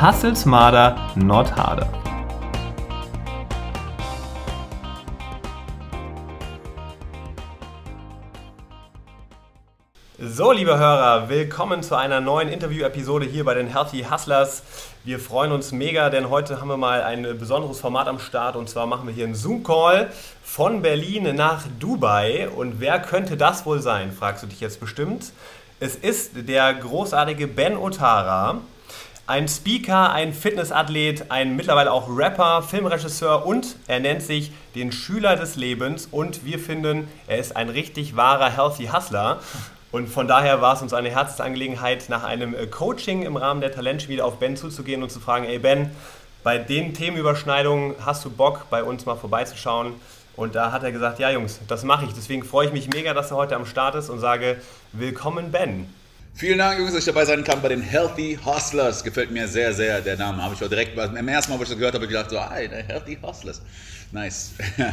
hustle smarter, not harder. So, liebe Hörer, willkommen zu einer neuen Interview-Episode hier bei den Healthy Hustlers. Wir freuen uns mega, denn heute haben wir mal ein besonderes Format am Start und zwar machen wir hier einen Zoom-Call von Berlin nach Dubai. Und wer könnte das wohl sein, fragst du dich jetzt bestimmt. Es ist der großartige Ben Otara, ein Speaker, ein Fitnessathlet, ein mittlerweile auch Rapper, Filmregisseur und er nennt sich den Schüler des Lebens und wir finden, er ist ein richtig wahrer Healthy Hustler. Und von daher war es uns eine Herzensangelegenheit, nach einem äh, Coaching im Rahmen der Talentschmiede auf Ben zuzugehen und zu fragen, ey Ben, bei den Themenüberschneidungen hast du Bock, bei uns mal vorbeizuschauen? Und da hat er gesagt, ja Jungs, das mache ich. Deswegen freue ich mich mega, dass er heute am Start ist und sage, willkommen Ben. Vielen Dank, Jungs, dass ich dabei sein kann bei den Healthy Hustlers. Gefällt mir sehr, sehr der Name. Habe ich auch direkt, beim ersten Mal, wo ich das gehört habe, gedacht, so, hey, Healthy Hustlers. Nice.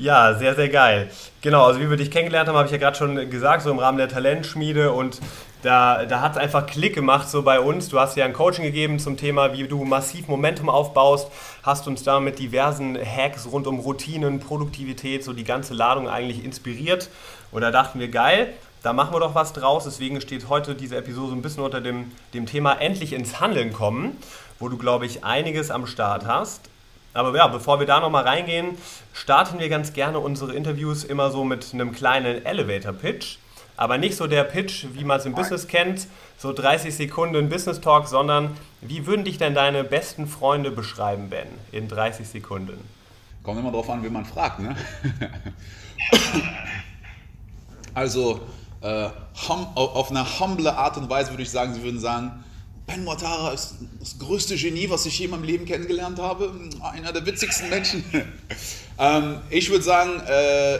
Ja, sehr, sehr geil. Genau, also wie wir dich kennengelernt haben, habe ich ja gerade schon gesagt, so im Rahmen der Talentschmiede und da, da hat es einfach Klick gemacht so bei uns. Du hast ja ein Coaching gegeben zum Thema, wie du massiv Momentum aufbaust, hast uns da mit diversen Hacks rund um Routinen, Produktivität, so die ganze Ladung eigentlich inspiriert. Und da dachten wir, geil, da machen wir doch was draus. Deswegen steht heute diese Episode so ein bisschen unter dem, dem Thema endlich ins Handeln kommen, wo du, glaube ich, einiges am Start hast. Aber ja, bevor wir da nochmal reingehen, starten wir ganz gerne unsere Interviews immer so mit einem kleinen Elevator-Pitch. Aber nicht so der Pitch, wie man es im Business kennt, so 30 Sekunden Business Talk, sondern wie würden dich denn deine besten Freunde beschreiben, Ben, in 30 Sekunden? Kommt immer drauf an, wie man fragt, ne? also, äh, auf eine humble Art und Weise würde ich sagen, sie würden sagen, Ben Mortara ist das größte Genie, was ich je in meinem Leben kennengelernt habe. Einer der witzigsten Menschen. ähm, ich würde sagen, äh,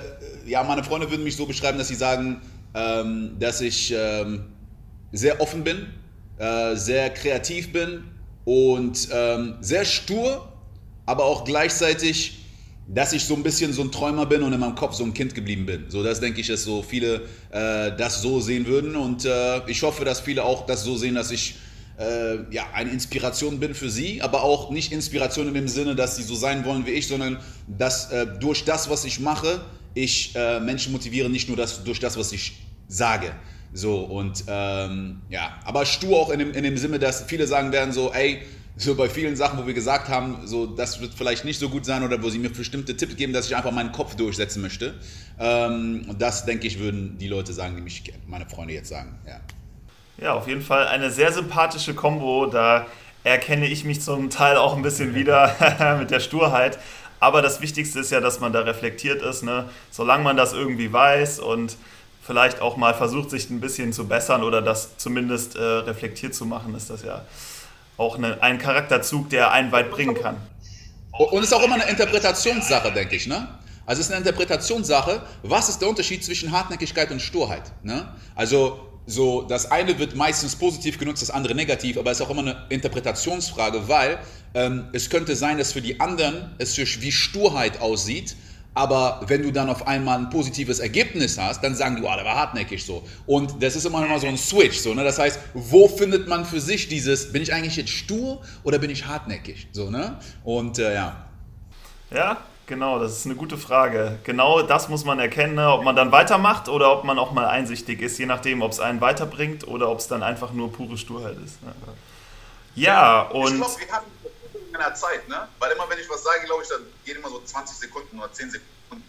ja, meine Freunde würden mich so beschreiben, dass sie sagen, ähm, dass ich ähm, sehr offen bin, äh, sehr kreativ bin und ähm, sehr stur, aber auch gleichzeitig, dass ich so ein bisschen so ein Träumer bin und in meinem Kopf so ein Kind geblieben bin. So, das denke ich, dass so viele äh, das so sehen würden und äh, ich hoffe, dass viele auch das so sehen, dass ich äh, ja, eine Inspiration bin für sie, aber auch nicht Inspiration in dem Sinne, dass sie so sein wollen wie ich, sondern dass äh, durch das, was ich mache, ich äh, Menschen motiviere, nicht nur das, durch das, was ich sage. So und ähm, ja, aber stur auch in dem, in dem Sinne, dass viele sagen werden so, ey, so bei vielen Sachen, wo wir gesagt haben, so das wird vielleicht nicht so gut sein oder wo sie mir bestimmte Tipps geben, dass ich einfach meinen Kopf durchsetzen möchte. Ähm, das denke ich, würden die Leute sagen, die mich meine Freunde jetzt sagen. Ja. Ja, auf jeden Fall eine sehr sympathische Kombo. Da erkenne ich mich zum Teil auch ein bisschen wieder mit der Sturheit. Aber das Wichtigste ist ja, dass man da reflektiert ist. Ne? Solange man das irgendwie weiß und vielleicht auch mal versucht, sich ein bisschen zu bessern oder das zumindest äh, reflektiert zu machen, ist das ja auch eine, ein Charakterzug, der einen weit bringen kann. Und es ist auch immer eine Interpretationssache, denke ich. Ne? Also es ist eine Interpretationssache. Was ist der Unterschied zwischen Hartnäckigkeit und Sturheit? Ne? Also so, das eine wird meistens positiv genutzt, das andere negativ, aber es ist auch immer eine Interpretationsfrage, weil ähm, es könnte sein, dass für die anderen es wie Sturheit aussieht, aber wenn du dann auf einmal ein positives Ergebnis hast, dann sagen die, oh, der war hartnäckig so. Und das ist immer noch mal so ein Switch. So, ne? Das heißt, wo findet man für sich dieses, bin ich eigentlich jetzt stur oder bin ich hartnäckig? So, ne? Und äh, ja. Ja, Genau, das ist eine gute Frage. Genau das muss man erkennen, ne? ob man dann weitermacht oder ob man auch mal einsichtig ist, je nachdem, ob es einen weiterbringt oder ob es dann einfach nur pure Sturheit ist. Ne? Ja, und. Ich glaube, wir haben in einer Zeit, ne? Weil immer, wenn ich was sage, glaube ich, dann gehen immer so 20 Sekunden oder 10 Sekunden.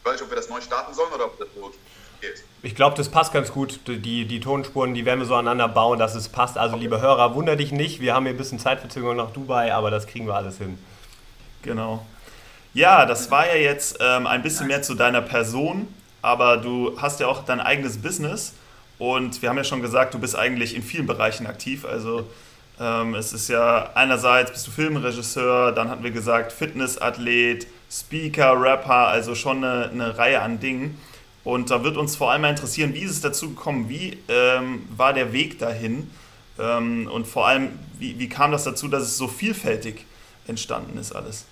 Ich weiß nicht, ob wir das neu starten sollen oder ob das so geht. Ich glaube, das passt ganz gut. Die, die Tonspuren, die werden wir so aneinander bauen, dass es passt. Also, okay. liebe Hörer, wunder dich nicht. Wir haben hier ein bisschen Zeitverzögerung nach Dubai, aber das kriegen wir alles hin. Genau. Ja, das war ja jetzt ähm, ein bisschen mehr zu deiner Person, aber du hast ja auch dein eigenes Business und wir haben ja schon gesagt, du bist eigentlich in vielen Bereichen aktiv. Also Ähm, es ist ja einerseits bist du Filmregisseur, dann hatten wir gesagt Fitnessathlet, Speaker, Rapper, also schon eine, eine Reihe an Dingen. Und da wird uns vor allem mal interessieren, wie ist es dazu gekommen, wie ähm, war der Weg dahin ähm, und vor allem, wie, wie kam das dazu, dass es so vielfältig entstanden ist alles?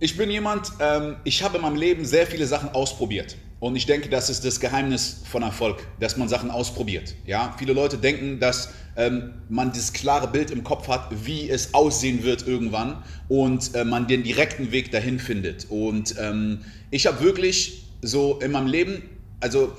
Ich bin jemand, ähm, ich habe in meinem Leben sehr viele Sachen ausprobiert. Und ich denke, das ist das Geheimnis von Erfolg, dass man Sachen ausprobiert. Ja? Viele Leute denken, dass ähm, man dieses klare Bild im Kopf hat, wie es aussehen wird irgendwann und äh, man den direkten Weg dahin findet. Und ähm, ich habe wirklich so in meinem Leben, also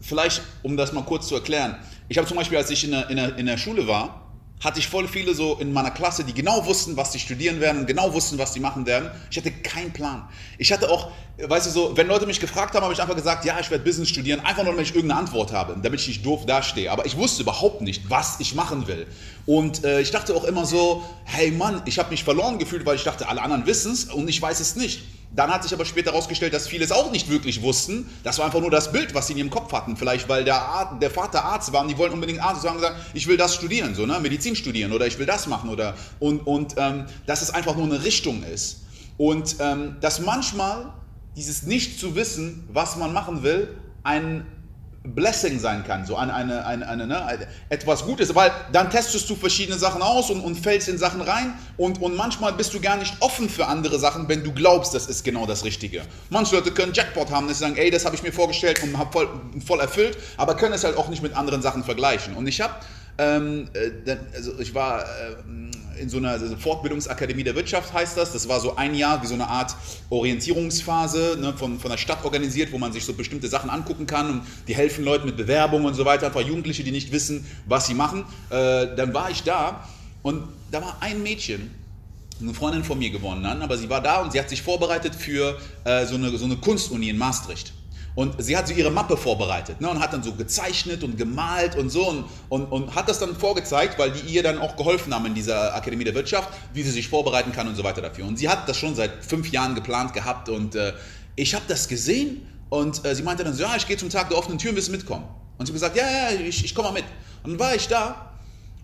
vielleicht, um das mal kurz zu erklären, ich habe zum Beispiel, als ich in der, in der, in der Schule war, hatte ich voll viele so in meiner Klasse, die genau wussten, was sie studieren werden und genau wussten, was sie machen werden. Ich hatte keinen Plan. Ich hatte auch, weißt du so, wenn Leute mich gefragt haben, habe ich einfach gesagt, ja, ich werde Business studieren, einfach nur, damit ich irgendeine Antwort habe, damit ich nicht doof dastehe. Aber ich wusste überhaupt nicht, was ich machen will. Und äh, ich dachte auch immer so, hey Mann, ich habe mich verloren gefühlt, weil ich dachte, alle anderen wissen es und ich weiß es nicht. Dann hat sich aber später herausgestellt, dass viele es auch nicht wirklich wussten. Das war einfach nur das Bild, was sie in ihrem Kopf hatten. Vielleicht, weil der, Arzt, der Vater Arzt war und die wollten unbedingt Arzt und haben gesagt, ich will das studieren, so, ne? Medizin studieren oder ich will das machen. Oder, und und ähm, dass es einfach nur eine Richtung ist. Und ähm, dass manchmal dieses Nicht zu wissen, was man machen will, ein Blessing sein kann, so eine, eine, eine, eine ne, etwas Gutes, weil dann testest du verschiedene Sachen aus und, und fällst in Sachen rein und, und manchmal bist du gar nicht offen für andere Sachen, wenn du glaubst, das ist genau das Richtige. Manche Leute können Jackpot haben, sie sagen, ey, das habe ich mir vorgestellt und habe voll, voll erfüllt, aber können es halt auch nicht mit anderen Sachen vergleichen. Und ich habe, ähm, äh, also ich war... Äh, in so einer Fortbildungsakademie der Wirtschaft heißt das. Das war so ein Jahr wie so eine Art Orientierungsphase ne, von, von der Stadt organisiert, wo man sich so bestimmte Sachen angucken kann und die helfen Leuten mit Bewerbungen und so weiter. Einfach Jugendliche, die nicht wissen, was sie machen. Äh, dann war ich da und da war ein Mädchen, eine Freundin von mir gewonnen aber sie war da und sie hat sich vorbereitet für äh, so, eine, so eine Kunstuni in Maastricht. Und sie hat so ihre Mappe vorbereitet ne, und hat dann so gezeichnet und gemalt und so und, und, und hat das dann vorgezeigt, weil die ihr dann auch geholfen haben in dieser Akademie der Wirtschaft, wie sie sich vorbereiten kann und so weiter dafür. Und sie hat das schon seit fünf Jahren geplant gehabt und äh, ich habe das gesehen und äh, sie meinte dann so, ja, ich gehe zum Tag der offenen Tür, willst du mitkommen? Und sie hat gesagt, ja, ja, ich, ich komme mal mit. Und dann war ich da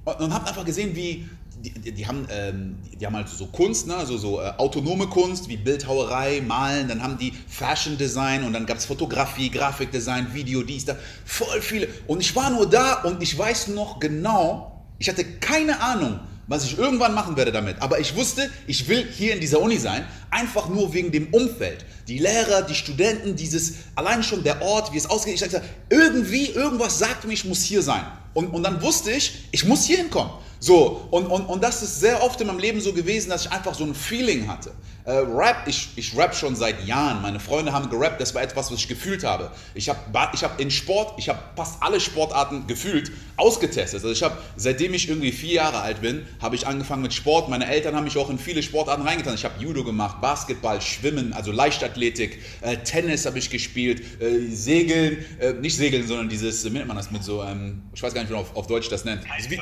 und, und habe einfach gesehen, wie die, die, haben, ähm, die haben halt so Kunst, ne? also so äh, autonome Kunst wie Bildhauerei, Malen, dann haben die Fashion Design und dann gab es Fotografie, Grafikdesign, Video, dies, da, voll viele. Und ich war nur da und ich weiß noch genau, ich hatte keine Ahnung, was ich irgendwann machen werde damit. Aber ich wusste, ich will hier in dieser Uni sein, einfach nur wegen dem Umfeld. Die Lehrer, die Studenten, dieses, allein schon der Ort, wie es ausgeht. Ich dachte, irgendwie, irgendwas sagt mir, ich muss hier sein. Und, und dann wusste ich, ich muss hier hinkommen. So, und, und, und das ist sehr oft in meinem Leben so gewesen, dass ich einfach so ein Feeling hatte. Äh, Rap, ich, ich rap schon seit Jahren. Meine Freunde haben gerappt, das war etwas, was ich gefühlt habe. Ich habe ich hab in Sport, ich habe fast alle Sportarten gefühlt ausgetestet. Also ich habe, seitdem ich irgendwie vier Jahre alt bin, habe ich angefangen mit Sport. Meine Eltern haben mich auch in viele Sportarten reingetan. Ich habe Judo gemacht, Basketball, Schwimmen, also Leichtathletik, äh, Tennis habe ich gespielt, äh, Segeln, äh, nicht Segeln, sondern dieses, wie nennt man das mit so, ähm, ich weiß gar nicht, wie man auf, auf Deutsch das nennt. Wie,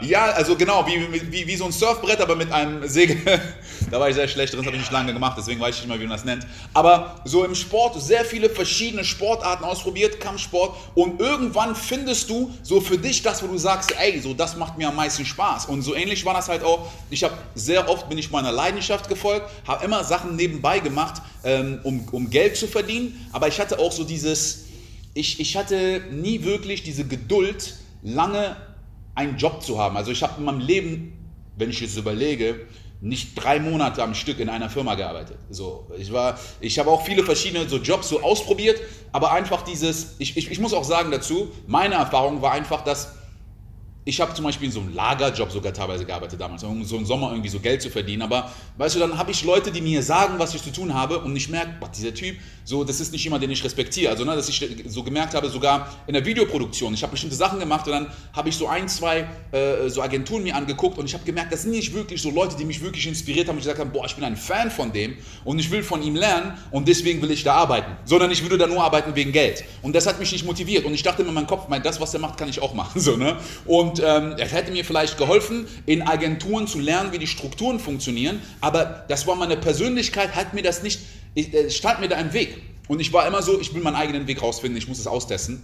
ja, also genau, wie, wie, wie so ein Surfbrett, aber mit einem Segel. da war ich sehr schlecht drin, das habe ich nicht lange gemacht, deswegen weiß ich nicht mal, wie man das nennt. Aber so im Sport sehr viele verschiedene Sportarten ausprobiert, Kampfsport. Und irgendwann findest du so für dich das, wo du sagst, ey, so das macht mir am meisten Spaß. Und so ähnlich war das halt auch. Ich habe sehr oft bin ich meiner Leidenschaft gefolgt, habe immer Sachen nebenbei gemacht, ähm, um, um Geld zu verdienen. Aber ich hatte auch so dieses, ich, ich hatte nie wirklich diese Geduld, lange einen Job zu haben. Also ich habe in meinem Leben, wenn ich jetzt überlege, nicht drei Monate am Stück in einer Firma gearbeitet. So, ich war, ich habe auch viele verschiedene so Jobs so ausprobiert, aber einfach dieses, ich, ich, ich muss auch sagen dazu, meine Erfahrung war einfach, dass ich habe zum Beispiel in so einem Lagerjob sogar teilweise gearbeitet damals, um so im Sommer irgendwie so Geld zu verdienen. Aber weißt du, dann habe ich Leute, die mir sagen, was ich zu tun habe und ich merke, dieser Typ, so, das ist nicht jemand, den ich respektiere. Also, ne, dass ich so gemerkt habe, sogar in der Videoproduktion, ich habe bestimmte Sachen gemacht und dann habe ich so ein, zwei äh, so Agenturen mir angeguckt und ich habe gemerkt, das sind nicht wirklich so Leute, die mich wirklich inspiriert haben und gesagt haben, boah, ich bin ein Fan von dem und ich will von ihm lernen und deswegen will ich da arbeiten. Sondern ich würde da nur arbeiten wegen Geld. Und das hat mich nicht motiviert. Und ich dachte mir in meinem Kopf, mein, das, was er macht, kann ich auch machen. So, ne? Und und ähm, es hätte mir vielleicht geholfen, in Agenturen zu lernen, wie die Strukturen funktionieren. Aber das war meine Persönlichkeit, hat mir das nicht, ich, äh, stand mir da im Weg. Und ich war immer so, ich will meinen eigenen Weg rausfinden, ich muss es austesten.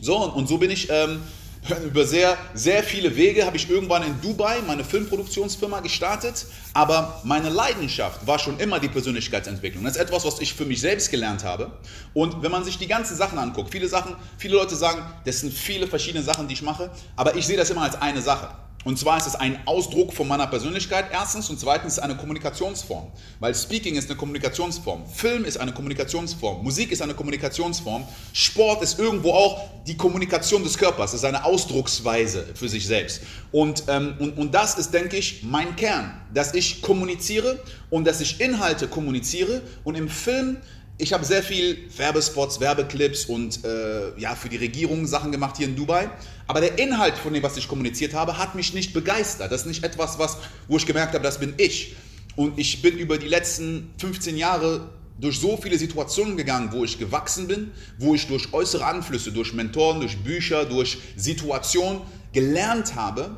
So, und, und so bin ich ähm, über sehr, sehr viele Wege habe ich irgendwann in Dubai meine Filmproduktionsfirma gestartet, aber meine Leidenschaft war schon immer die Persönlichkeitsentwicklung. Das ist etwas, was ich für mich selbst gelernt habe. Und wenn man sich die ganzen Sachen anguckt, viele Sachen, viele Leute sagen, das sind viele verschiedene Sachen, die ich mache, aber ich sehe das immer als eine Sache. Und zwar ist es ein Ausdruck von meiner Persönlichkeit erstens und zweitens eine Kommunikationsform. Weil Speaking ist eine Kommunikationsform, Film ist eine Kommunikationsform, Musik ist eine Kommunikationsform, Sport ist irgendwo auch die Kommunikation des Körpers, ist eine Ausdrucksweise für sich selbst. Und, ähm, und, und das ist, denke ich, mein Kern, dass ich kommuniziere und dass ich Inhalte kommuniziere und im Film ich habe sehr viel Werbespots, Werbeclips und äh, ja, für die Regierung Sachen gemacht hier in Dubai. Aber der Inhalt von dem, was ich kommuniziert habe, hat mich nicht begeistert. Das ist nicht etwas, was, wo ich gemerkt habe, das bin ich. Und ich bin über die letzten 15 Jahre durch so viele Situationen gegangen, wo ich gewachsen bin, wo ich durch äußere Anflüsse, durch Mentoren, durch Bücher, durch Situationen gelernt habe,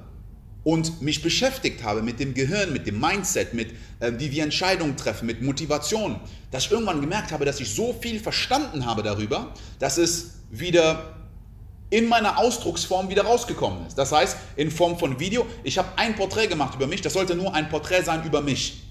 und mich beschäftigt habe mit dem Gehirn, mit dem Mindset, mit äh, wie wir Entscheidungen treffen, mit Motivation, dass ich irgendwann gemerkt habe, dass ich so viel verstanden habe darüber, dass es wieder in meiner Ausdrucksform wieder rausgekommen ist. Das heißt, in Form von Video, ich habe ein Porträt gemacht über mich, das sollte nur ein Porträt sein über mich.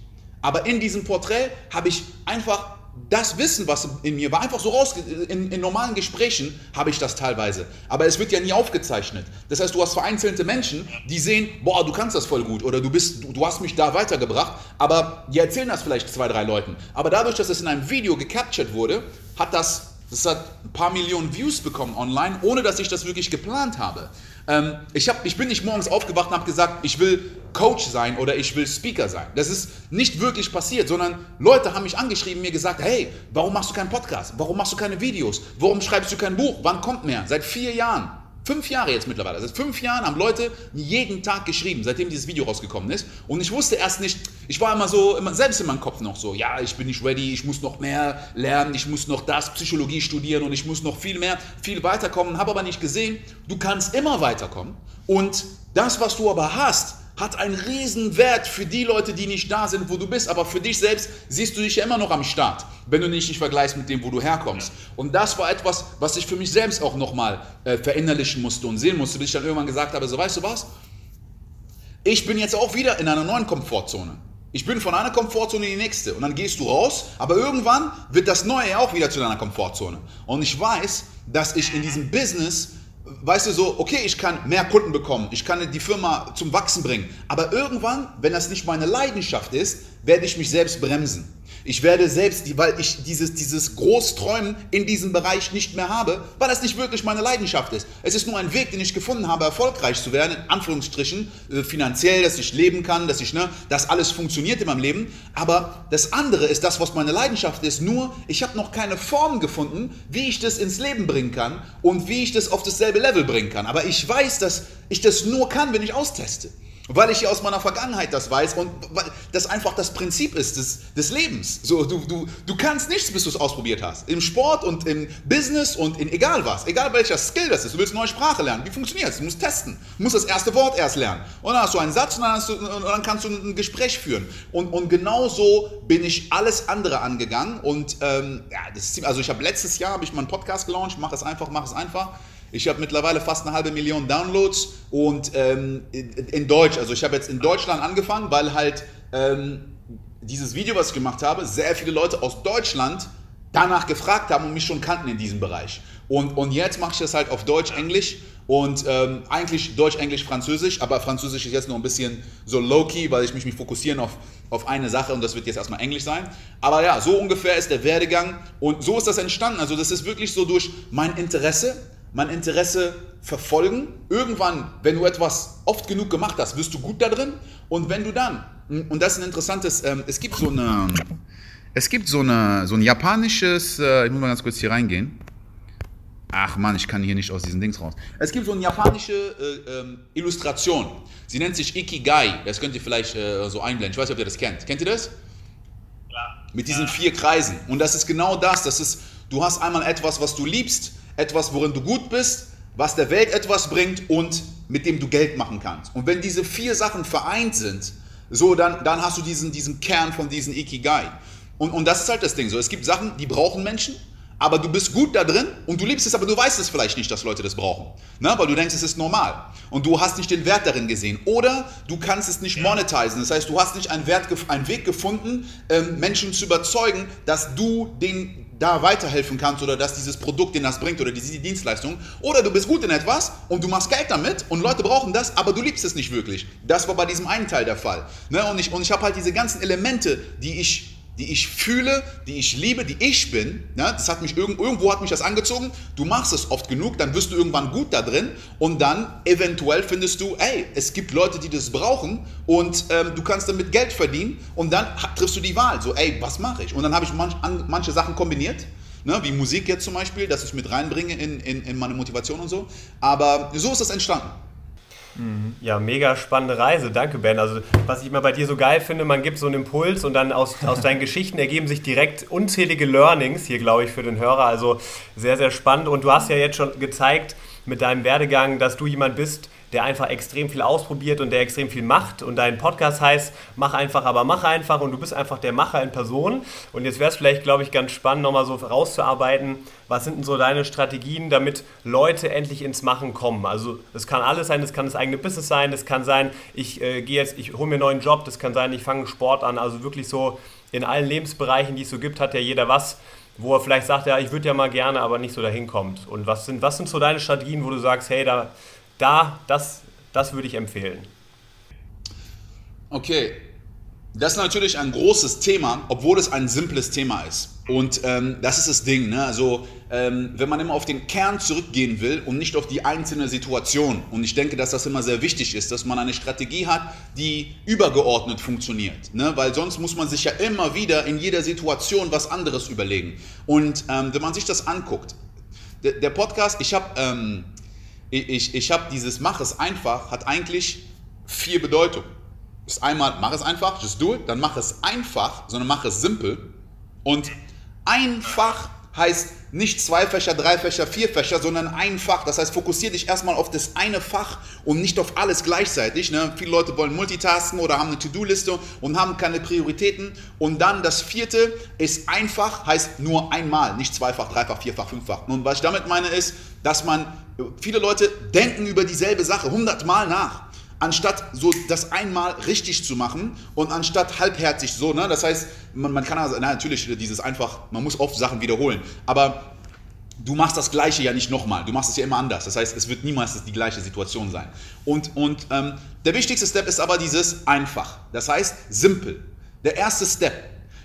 Aber in diesem Porträt habe ich einfach das Wissen, was in mir war, einfach so raus, in, in, normalen Gesprächen habe ich das teilweise. Aber es wird ja nie aufgezeichnet. Das heißt, du hast vereinzelte Menschen, die sehen, boah, du kannst das voll gut oder du, bist, du, du hast mich da weitergebracht, aber die erzählen das vielleicht zwei, drei Leuten. Aber dadurch, dass es in einem Video gecaptured wurde, hat das das hat ein paar Millionen Views bekommen online, ohne dass ich das wirklich geplant habe. Ähm, ich, hab, ich bin nicht morgens aufgewacht und habe gesagt, ich will Coach sein oder ich will Speaker sein. Das ist nicht wirklich passiert, sondern Leute haben mich angeschrieben, mir gesagt, hey, warum machst du keinen Podcast? Warum machst du keine Videos? Warum schreibst du kein Buch? Wann kommt mehr? Seit vier Jahren. Fünf Jahre jetzt mittlerweile. Seit fünf Jahren haben Leute jeden Tag geschrieben, seitdem dieses Video rausgekommen ist. Und ich wusste erst nicht, ich war immer so, immer, selbst in meinem Kopf noch so, ja, ich bin nicht ready, ich muss noch mehr lernen, ich muss noch das, Psychologie studieren und ich muss noch viel mehr, viel weiterkommen. Habe aber nicht gesehen, du kannst immer weiterkommen. Und das, was du aber hast, hat einen riesen Wert für die Leute, die nicht da sind, wo du bist. Aber für dich selbst siehst du dich ja immer noch am Start, wenn du nicht dich vergleichst mit dem, wo du herkommst. Und das war etwas, was ich für mich selbst auch nochmal äh, verinnerlichen musste und sehen musste, bis ich dann irgendwann gesagt habe, so weißt du was? Ich bin jetzt auch wieder in einer neuen Komfortzone. Ich bin von einer Komfortzone in die nächste und dann gehst du raus, aber irgendwann wird das Neue auch wieder zu deiner Komfortzone. Und ich weiß, dass ich in diesem Business weißt du so, okay, ich kann mehr Kunden bekommen, ich kann die Firma zum Wachsen bringen, aber irgendwann, wenn das nicht meine Leidenschaft ist, werde ich mich selbst bremsen. Ich werde selbst, weil ich dieses, dieses Großträumen in diesem Bereich nicht mehr habe, weil das nicht wirklich meine Leidenschaft ist. Es ist nur ein Weg, den ich gefunden habe, erfolgreich zu werden, in Anführungsstrichen, äh, finanziell, dass ich leben kann, dass ich, ne, dass alles funktioniert in meinem Leben. Aber das andere ist das, was meine Leidenschaft ist. Nur, ich habe noch keine Form gefunden, wie ich das ins Leben bringen kann und wie ich das auf dasselbe Level bringen kann. Aber ich weiß, dass ich das nur kann, wenn ich austeste. Weil ich aus meiner Vergangenheit das weiß und weil das einfach das Prinzip ist des, des Lebens. So, du, du, du kannst nichts, bis du es ausprobiert hast. Im Sport und im Business und in egal was. Egal welcher Skill das ist. Du willst eine neue Sprache lernen. Wie funktioniert es? Du musst testen. Du musst das erste Wort erst lernen. Und dann hast du einen Satz und dann, du, und dann kannst du ein Gespräch führen. Und, und genau so bin ich alles andere angegangen. Und ähm, ja, das ist ziemlich, also ich habe letztes Jahr habe ich meinen Podcast gelauncht. Mach es einfach, mach es einfach. Ich habe mittlerweile fast eine halbe Million Downloads und ähm, in, Deutsch. Also ich habe jetzt in Deutschland angefangen, weil halt ähm, dieses Video, was ich gemacht habe, sehr viele Leute aus Deutschland danach gefragt haben und mich schon kannten in diesem Bereich. Und, und jetzt mache ich das halt auf Deutsch, Englisch und ähm, eigentlich Deutsch, Englisch, Französisch, aber Französisch ist jetzt noch ein bisschen so low-key, weil ich mich, mich fokussieren auf, auf eine Sache und das wird jetzt erstmal Englisch sein. Aber ja, so ungefähr ist der Werdegang und so ist das entstanden. Also das ist wirklich so durch mein Interesse, mein Interesse verfolgen. Irgendwann, wenn du etwas oft genug gemacht hast, wirst du gut da drin. Und wenn du dann, und das ist ein interessantes, ähm, es gibt so eine, es gibt so, eine, so ein japanisches, äh, ich muss mal ganz kurz hier reingehen. Ach man, ich kann hier nicht aus diesen Dings raus. Es gibt so eine japanische äh, ähm, Illustration. Sie nennt sich Ikigai. Das könnt ihr vielleicht äh, so einblenden. Ich weiß nicht, ob ihr das kennt. Kennt ihr das? Ja. Mit diesen vier Kreisen. Und das ist genau das. Das ist, du hast einmal etwas, was du liebst etwas, worin du gut bist, was der Welt etwas bringt und mit dem du Geld machen kannst. Und wenn diese vier Sachen vereint sind, so dann, dann hast du diesen, diesen Kern von diesem Ikigai. Und, und das ist halt das Ding. So, es gibt Sachen, die brauchen Menschen, aber du bist gut da drin und du liebst es, aber du weißt es vielleicht nicht, dass Leute das brauchen. Ne? Weil du denkst, es ist normal. Und du hast nicht den Wert darin gesehen. Oder du kannst es nicht monetisieren. Das heißt, du hast nicht einen, Wert, einen Weg gefunden, ähm, Menschen zu überzeugen, dass du den da weiterhelfen kannst oder dass dieses Produkt den das bringt oder diese Dienstleistung. Oder du bist gut in etwas und du machst Geld damit und Leute brauchen das, aber du liebst es nicht wirklich. Das war bei diesem einen Teil der Fall. Ne? Und ich, und ich habe halt diese ganzen Elemente, die ich die ich fühle, die ich liebe, die ich bin. Ne? Das hat mich irgendwo hat mich das angezogen. Du machst es oft genug, dann wirst du irgendwann gut da drin und dann eventuell findest du, ey, es gibt Leute, die das brauchen und ähm, du kannst damit Geld verdienen und dann triffst du die Wahl. So, ey, was mache ich? Und dann habe ich manch, an, manche Sachen kombiniert. Ne, wie Musik jetzt zum Beispiel, dass ich mit reinbringe in, in, in meine Motivation und so. Aber so ist das entstanden. Mhm. Ja, mega spannende Reise. Danke, Ben. Also, was ich immer bei dir so geil finde, man gibt so einen Impuls und dann aus, aus deinen Geschichten ergeben sich direkt unzählige Learnings hier, glaube ich, für den Hörer. Also, sehr, sehr spannend. Und du hast ja jetzt schon gezeigt mit deinem Werdegang, dass du jemand bist, der einfach extrem viel ausprobiert und der extrem viel macht. Und dein Podcast heißt Mach einfach, aber mach einfach. Und du bist einfach der Macher in Person. Und jetzt wäre es vielleicht, glaube ich, ganz spannend, nochmal so rauszuarbeiten, was sind denn so deine Strategien, damit Leute endlich ins Machen kommen? Also das kann alles sein, das kann das eigene Business sein, das kann sein, ich äh, gehe jetzt, ich hole mir einen neuen Job, das kann sein, ich fange Sport an. Also wirklich so in allen Lebensbereichen, die es so gibt, hat ja jeder was wo er vielleicht sagt, ja, ich würde ja mal gerne, aber nicht so dahin kommt. Und was sind, was sind so deine Strategien, wo du sagst, hey, da, da, das, das würde ich empfehlen. Okay, das ist natürlich ein großes Thema, obwohl es ein simples Thema ist. Und ähm, das ist das Ding. Ne? Also, ähm, wenn man immer auf den Kern zurückgehen will und nicht auf die einzelne Situation. Und ich denke, dass das immer sehr wichtig ist, dass man eine Strategie hat, die übergeordnet funktioniert. Ne? Weil sonst muss man sich ja immer wieder in jeder Situation was anderes überlegen. Und ähm, wenn man sich das anguckt, der, der Podcast, ich habe ähm, ich, ich, habe dieses Mach es einfach, hat eigentlich vier Bedeutungen. Ist einmal, mach es einfach, just do it, dann mach es einfach, sondern mach es simpel. Und einfach heißt nicht zwei Fächer, drei Fächer, vier Fächer, sondern ein Fach. Das heißt, fokussiere dich erstmal auf das eine Fach und nicht auf alles gleichzeitig. Ne? Viele Leute wollen multitasken oder haben eine To-Do-Liste und haben keine Prioritäten. Und dann das vierte ist einfach, heißt nur einmal, nicht zweifach, dreifach, vierfach, fünffach. Und was ich damit meine ist, dass man, viele Leute denken über dieselbe Sache hundertmal nach anstatt so das einmal richtig zu machen und anstatt halbherzig so, ne? Das heißt, man, man kann also, na, natürlich dieses einfach, man muss oft Sachen wiederholen, aber du machst das Gleiche ja nicht nochmal, du machst es ja immer anders. Das heißt, es wird niemals die gleiche Situation sein. Und, und ähm, der wichtigste Step ist aber dieses einfach. Das heißt, simpel. Der erste Step.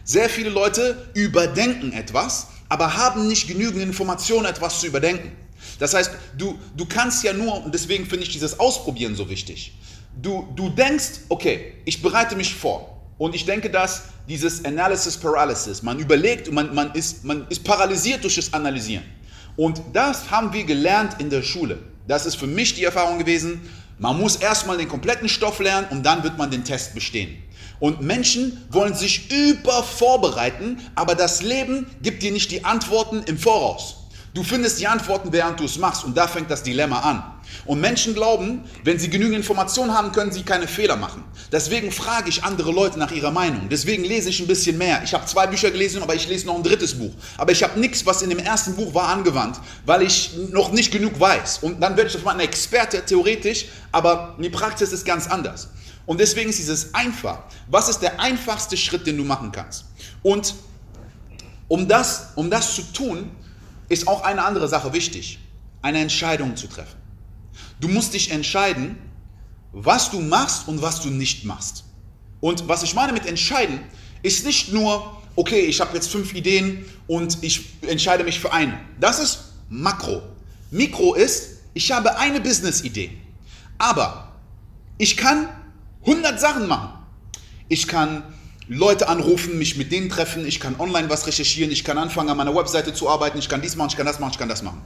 Sehr viele Leute überdenken etwas, aber haben nicht genügend Informationen, etwas zu überdenken. Das heißt, du, du kannst ja nur, und deswegen finde ich dieses Ausprobieren so wichtig. Du, du denkst, okay, ich bereite mich vor. Und ich denke, dass dieses Analysis Paralysis, man überlegt und man, man, ist, man ist paralysiert durch das Analysieren. Und das haben wir gelernt in der Schule. Das ist für mich die Erfahrung gewesen. Man muss erstmal den kompletten Stoff lernen und dann wird man den Test bestehen. Und Menschen wollen sich über vorbereiten, aber das Leben gibt dir nicht die Antworten im Voraus. Du findest die Antworten, während du es machst. Und da fängt das Dilemma an. Und Menschen glauben, wenn sie genügend Informationen haben, können sie keine Fehler machen. Deswegen frage ich andere Leute nach ihrer Meinung. Deswegen lese ich ein bisschen mehr. Ich habe zwei Bücher gelesen, aber ich lese noch ein drittes Buch. Aber ich habe nichts, was in dem ersten Buch war, angewandt, weil ich noch nicht genug weiß. Und dann werde ich auf einmal ein Experte, theoretisch, aber die Praxis ist ganz anders. Und deswegen ist dieses einfach. Was ist der einfachste Schritt, den du machen kannst? Und um das, um das zu tun, ist auch eine andere Sache wichtig, eine Entscheidung zu treffen. Du musst dich entscheiden, was du machst und was du nicht machst. Und was ich meine mit entscheiden, ist nicht nur, okay, ich habe jetzt fünf Ideen und ich entscheide mich für eine. Das ist Makro. Mikro ist, ich habe eine Business-Idee. Aber ich kann 100 Sachen machen. Ich kann Leute anrufen, mich mit denen treffen, ich kann online was recherchieren, ich kann anfangen an meiner Webseite zu arbeiten, ich kann dies machen, ich kann das machen, ich kann das machen.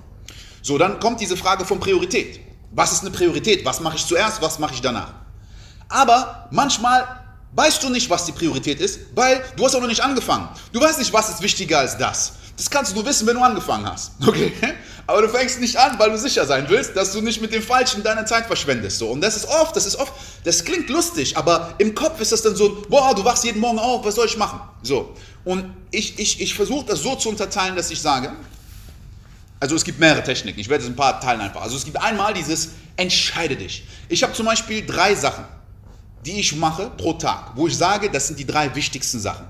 So, dann kommt diese Frage von Priorität. Was ist eine Priorität? Was mache ich zuerst? Was mache ich danach? Aber manchmal weißt du nicht, was die Priorität ist, weil du hast auch noch nicht angefangen. Du weißt nicht, was ist wichtiger als das. Das kannst du nur wissen, wenn du angefangen hast. Okay? Aber du fängst nicht an, weil du sicher sein willst, dass du nicht mit dem Falschen deine Zeit verschwendest. So. Und das ist oft, das ist oft, das klingt lustig, aber im Kopf ist das dann so, boah, du wachst jeden Morgen auf, was soll ich machen? So. Und ich, ich, ich versuche das so zu unterteilen, dass ich sage, Also es gibt mehrere Techniken. Ich werde es ein paar teilen einfach. Also es gibt einmal dieses Entscheide dich. Ich habe zum Beispiel drei Sachen, die ich mache pro Tag, wo ich sage, das sind die drei wichtigsten Sachen.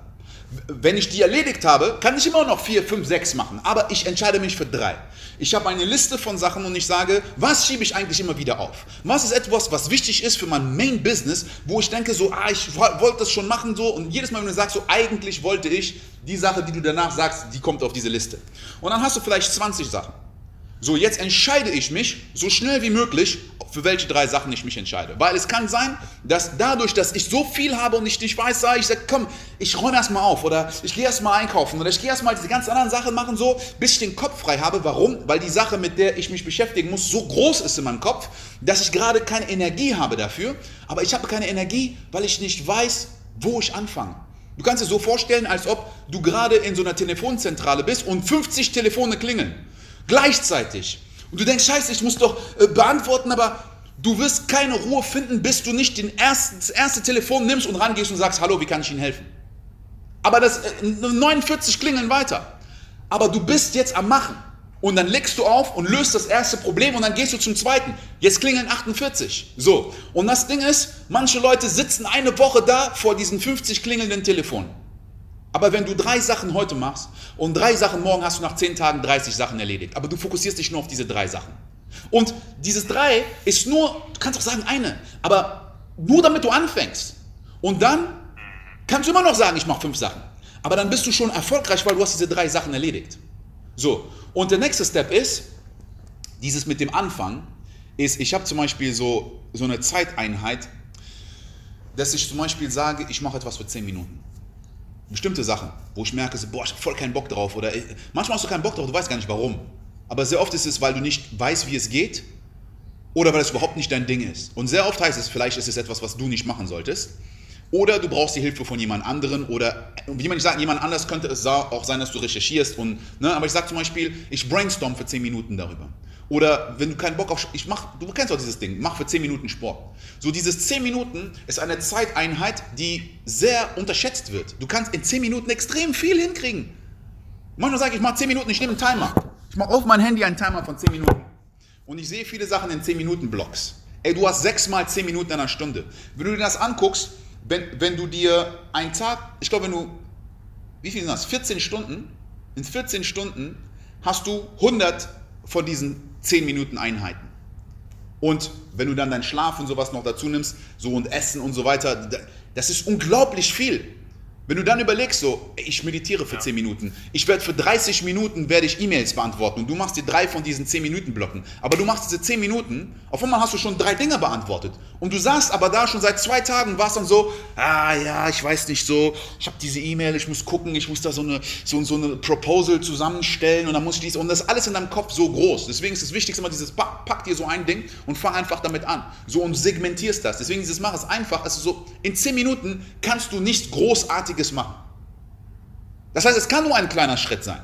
Wenn ich die erledigt habe, kann ich immer noch vier, fünf, sechs machen. Aber ich entscheide mich für drei. Ich habe eine Liste von Sachen und ich sage, was schiebe ich eigentlich immer wieder auf? Was ist etwas, was wichtig ist für mein Main Business, wo ich denke so, ah, ich wollte das schon machen so und jedes Mal, wenn du sagst so, eigentlich wollte ich die Sache, die du danach sagst, die kommt auf diese Liste. Und dann hast du vielleicht 20 Sachen. So, jetzt entscheide ich mich so schnell wie möglich, für welche drei Sachen ich mich entscheide. Weil es kann sein, dass dadurch, dass ich so viel habe und ich nicht weiß, sage ich, sage, komm, ich räume erstmal auf oder ich gehe erstmal einkaufen oder ich gehe erstmal diese ganz anderen Sachen machen, so, bis ich den Kopf frei habe. Warum? Weil die Sache, mit der ich mich beschäftigen muss, so groß ist in meinem Kopf, dass ich gerade keine Energie habe dafür. Aber ich habe keine Energie, weil ich nicht weiß, wo ich anfange. Du kannst dir so vorstellen, als ob du gerade in so einer Telefonzentrale bist und 50 Telefone klingeln. Gleichzeitig. Und du denkst, scheiße, ich muss doch äh, beantworten, aber du wirst keine Ruhe finden, bis du nicht den ersten, das erste Telefon nimmst und rangehst und sagst, hallo, wie kann ich Ihnen helfen? Aber das äh, 49 klingeln weiter. Aber du bist jetzt am Machen. Und dann legst du auf und löst das erste Problem und dann gehst du zum zweiten. Jetzt klingeln 48. So. Und das Ding ist, manche Leute sitzen eine Woche da vor diesen 50 klingelnden Telefonen. Aber wenn du drei Sachen heute machst und drei Sachen morgen, hast du nach zehn Tagen 30 Sachen erledigt. Aber du fokussierst dich nur auf diese drei Sachen. Und dieses drei ist nur, du kannst auch sagen eine, aber nur damit du anfängst. Und dann kannst du immer noch sagen, ich mache fünf Sachen. Aber dann bist du schon erfolgreich, weil du hast diese drei Sachen erledigt. So, und der nächste Step ist, dieses mit dem Anfang, ist, ich habe zum Beispiel so, so eine Zeiteinheit, dass ich zum Beispiel sage, ich mache etwas für zehn Minuten bestimmte Sachen, wo ich merke, so, boah, ich habe voll keinen Bock drauf. Oder manchmal hast du keinen Bock drauf, du weißt gar nicht warum. Aber sehr oft ist es, weil du nicht weißt, wie es geht oder weil es überhaupt nicht dein Ding ist. Und sehr oft heißt es, vielleicht ist es etwas, was du nicht machen solltest. Oder du brauchst die Hilfe von jemand anderen oder wie man nicht sagt, jemand anders könnte es auch sein, dass du recherchierst. Und, ne, aber ich sage zum Beispiel, ich brainstorm für 10 Minuten darüber. Oder wenn du keinen Bock auf, ich mach, du kennst doch dieses Ding, mach für 10 Minuten Sport. So dieses 10 Minuten ist eine Zeiteinheit, die sehr unterschätzt wird. Du kannst in 10 Minuten extrem viel hinkriegen. Manchmal sage ich, ich mache 10 Minuten, ich nehme einen Timer. Ich mache auf mein Handy einen Timer von 10 Minuten. Und ich sehe viele Sachen in 10 Minuten Blocks. Ey, du hast 6 mal 10 Minuten in einer Stunde. Wenn du dir das anguckst, wenn, wenn du dir einen Tag, ich glaube, wenn du, wie viel sind das? 14 Stunden, in 14 Stunden hast du 100 von diesen 10 Minuten Einheiten. Und wenn du dann deinen Schlaf und sowas noch dazu nimmst, so und Essen und so weiter, das ist unglaublich viel. Wenn du dann überlegst, so, ich meditiere für 10 Minuten, ich werde für 30 Minuten werde ich E-Mails beantworten und du machst dir drei von diesen 10 Minuten Blöcken. Aber du machst diese 10 Minuten, auf einmal hast du schon drei Dinge beantwortet. Und du saßt aber da schon seit zwei Tagen, warst dann so, ah ja, ich weiß nicht so, ich habe diese E-Mail, ich muss gucken, ich muss da so eine, so, so eine Proposal zusammenstellen und dann muss ich dies, und das ist alles in deinem Kopf so groß. Deswegen ist das Wichtigste immer dieses, pack, pack dir so ein Ding und fang einfach damit an. So und segmentierst das. Deswegen dieses Mach es einfach, also so, in 10 Minuten kannst du nichts Großartiges machen. Das heißt, es kann nur ein kleiner Schritt sein.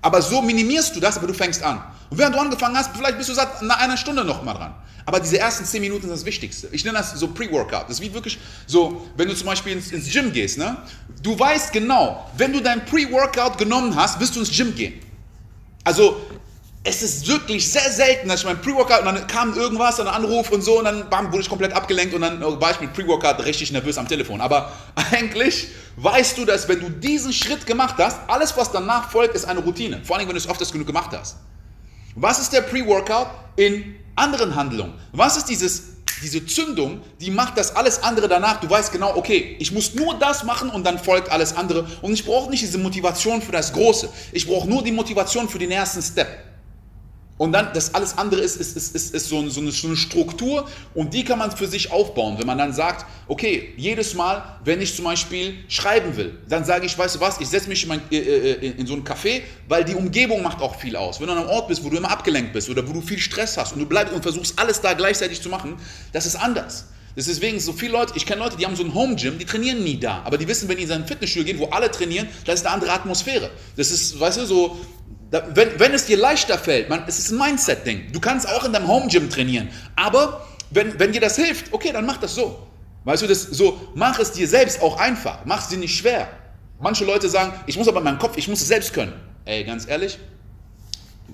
Aber so minimierst du das, aber du fängst an. Und während du angefangen hast, vielleicht bist du seit einer Stunde noch mal dran. Aber diese ersten 10 Minuten sind das Wichtigste. Ich nenne das so Pre-Workout. Das ist wie wirklich so, wenn du zum Beispiel ins, ins Gym gehst, ne? Du weißt genau, wenn du dein Pre-Workout genommen hast, wirst du ins Gym gehen. Also es ist wirklich sehr selten, dass ich mein Pre-Workout und dann kam irgendwas, ein Anruf und so und dann bam, wurde ich komplett abgelenkt und dann war ich mit Pre-Workout richtig nervös am Telefon. Aber eigentlich weißt du, dass wenn du diesen Schritt gemacht hast, alles was danach folgt, ist eine Routine. Vor allem, wenn du es oft genug gemacht hast. Was ist der Pre-Workout in anderen Handlungen? Was ist dieses, diese Zündung, die macht das alles andere danach? Du weißt genau, okay, ich muss nur das machen und dann folgt alles andere. Und ich brauche nicht diese Motivation für das Große. Ich brauche nur die Motivation für den ersten Step. Und dann, das alles andere ist, ist, ist, ist, ist so, eine, so, eine, Struktur und die kann man für sich aufbauen. Wenn man dann sagt, okay, jedes Mal, wenn ich zum Beispiel schreiben will, dann sage ich, weißt du was, ich setze mich in, mein, äh, äh in, so ein Café, weil die Umgebung macht auch viel aus. Wenn du an einem Ort bist, wo du immer abgelenkt bist oder wo du viel Stress hast und du bleibst und versuchst alles da gleichzeitig zu machen, das ist anders. Das ist deswegen so viele Leute, ich kenne Leute, die haben so ein Home Gym, die trainieren nie da. Aber die wissen, wenn die in sein Fitnessstudio gehen, wo alle trainieren, da ist eine andere Atmosphäre. Das ist, weißt du, so, wenn, wenn es dir leichter fällt, man, es ist ein Mindset-Ding. Du kannst auch in deinem Home-Gym trainieren. Aber wenn, wenn dir das hilft, okay, dann mach das so. Weißt du, das so, mach es dir selbst auch einfach. Mach es dir nicht schwer. Manche Leute sagen, ich muss aber in meinem Kopf, ich muss es selbst können. Ey, ganz ehrlich,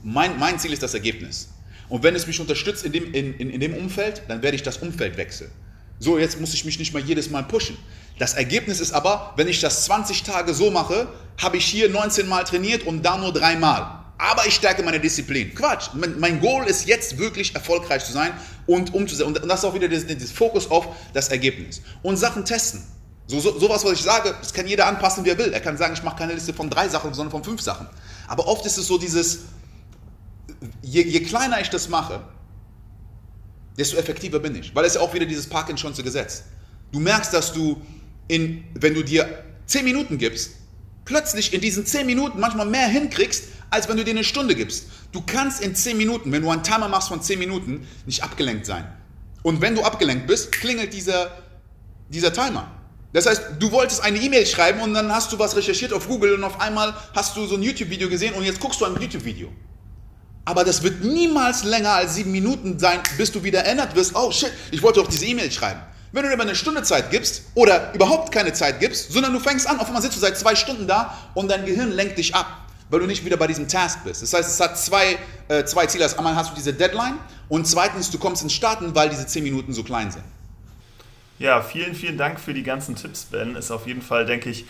Mein, mein Ziel ist das Ergebnis. Und wenn es mich unterstützt in dem, in, in, in dem Umfeld, dann werde ich das Umfeld wechseln. So, jetzt muss ich mich nicht mal jedes Mal pushen. Das Ergebnis ist aber, wenn ich das 20 Tage so mache, habe ich hier 19 Mal trainiert und da nur dreimal. Aber ich stärke meine Disziplin. Quatsch. Mein, mein Goal ist jetzt wirklich erfolgreich zu sein und umzusetzen. Und das ist auch wieder das Fokus auf das Ergebnis. Und Sachen testen. So, so, sowas, was ich sage, das kann jeder anpassen, wie er will. Er kann sagen, ich mache keine Liste von drei Sachen, sondern von fünf Sachen. Aber oft ist es so dieses, je, je kleiner ich das mache, desto effektiver bin ich. Weil es ja auch wieder dieses Parkinson'sche Gesetz. Du merkst, dass du, in, wenn du dir 10 Minuten gibst, plötzlich in diesen 10 Minuten manchmal mehr hinkriegst, als wenn du dir eine Stunde gibst. Du kannst in 10 Minuten, wenn du einen Timer machst von 10 Minuten, nicht abgelenkt sein. Und wenn du abgelenkt bist, klingelt dieser, dieser Timer. Das heißt, du wolltest eine E-Mail schreiben und dann hast du was recherchiert auf Google und auf einmal hast du so ein YouTube-Video gesehen und jetzt guckst du ein YouTube-Video. Aber das wird niemals länger als sieben Minuten sein, bis du wieder erinnert wirst, oh shit, ich wollte doch diese E-Mail schreiben. Wenn du dir aber eine Stunde Zeit gibst oder überhaupt keine Zeit gibst, sondern du fängst an, auf einmal sitzt du seit zwei Stunden da und dein Gehirn lenkt dich ab, weil du nicht wieder bei diesem Task bist. Das heißt, es hat zwei, äh, zwei Ziele. Also einmal hast du diese Deadline und zweitens, du kommst ins Starten, weil diese zehn Minuten so klein sind. Ja, vielen, vielen Dank für die ganzen Tipps, Ben. Ist auf jeden Fall, denke ich,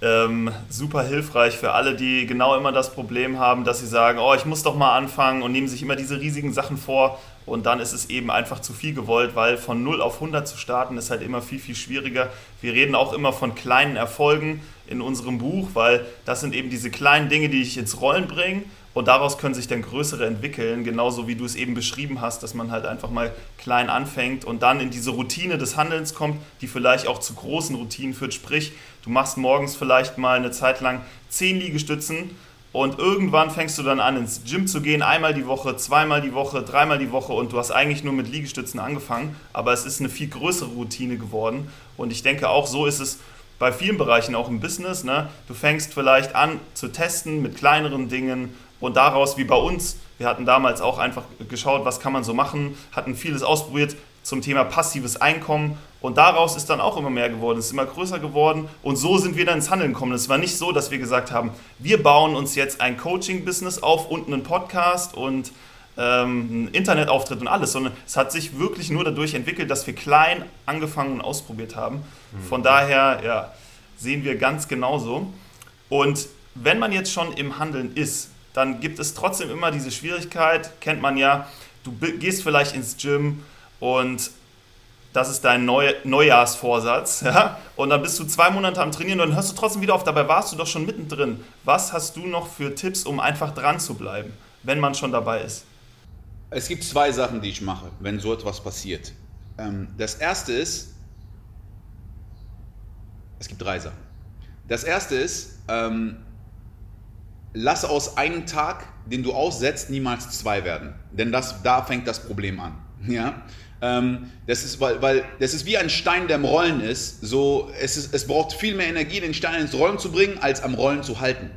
ähm, super hilfreich für alle, die genau immer das Problem haben, dass sie sagen, oh, ich muss doch mal anfangen und nehmen sich immer diese riesigen Sachen vor und dann ist es eben einfach zu viel gewollt, weil von 0 auf 100 zu starten ist halt immer viel, viel schwieriger. Wir reden auch immer von kleinen Erfolgen in unserem Buch, weil das sind eben diese kleinen Dinge, die ich ins Rollen bringe und daraus können sich dann größere entwickeln, genauso wie du es eben beschrieben hast, dass man halt einfach mal klein anfängt und dann in diese Routine des Handelns kommt, die vielleicht auch zu großen Routinen führt. Sprich, du machst morgens vielleicht mal eine Zeit lang 10 Liegestützen und irgendwann fängst du dann an, ins Gym zu gehen, einmal die Woche, zweimal die Woche, dreimal die Woche und du hast eigentlich nur mit Liegestützen angefangen, aber es ist eine viel größere Routine geworden. Und ich denke auch, so ist es bei vielen Bereichen auch im Business. Ne? Du fängst vielleicht an zu testen mit kleineren Dingen und daraus, wie bei uns, wir hatten damals auch einfach geschaut, was kann man so machen, hatten vieles ausprobiert zum Thema passives Einkommen und daraus ist dann auch immer mehr geworden, es ist immer größer geworden und so sind wir dann ins Handeln gekommen. Es war nicht so, dass wir gesagt haben, wir bauen uns jetzt ein Coaching-Business auf und einen Podcast und ähm, einen Internetauftritt und alles, sondern es hat sich wirklich nur dadurch entwickelt, dass wir klein angefangen und ausprobiert haben. Von daher ja, sehen wir ganz genauso. Und wenn man jetzt schon im Handeln ist, dann gibt es trotzdem immer diese Schwierigkeit, kennt man ja, du gehst vielleicht ins Gym und das ist dein Neu Neujahrsvorsatz, ja? und dann bist du zwei Monate am Trainieren und dann hörst du trotzdem wieder auf, dabei warst du doch schon mittendrin. Was hast du noch für Tipps, um einfach dran zu bleiben, wenn man schon dabei ist? Es gibt zwei Sachen, die ich mache, wenn so etwas passiert. Ähm, das erste ist, es gibt drei Sachen. Das erste ist, ähm, lass aus einem Tag, den du aussetzt, niemals zwei werden. Denn das, da fängt das Problem an. Ja? Ähm, das ist, weil, weil das ist wie ein Stein, der im Rollen ist. So, es, ist, es braucht viel mehr Energie, den Stein ins Rollen zu bringen, als am Rollen zu halten.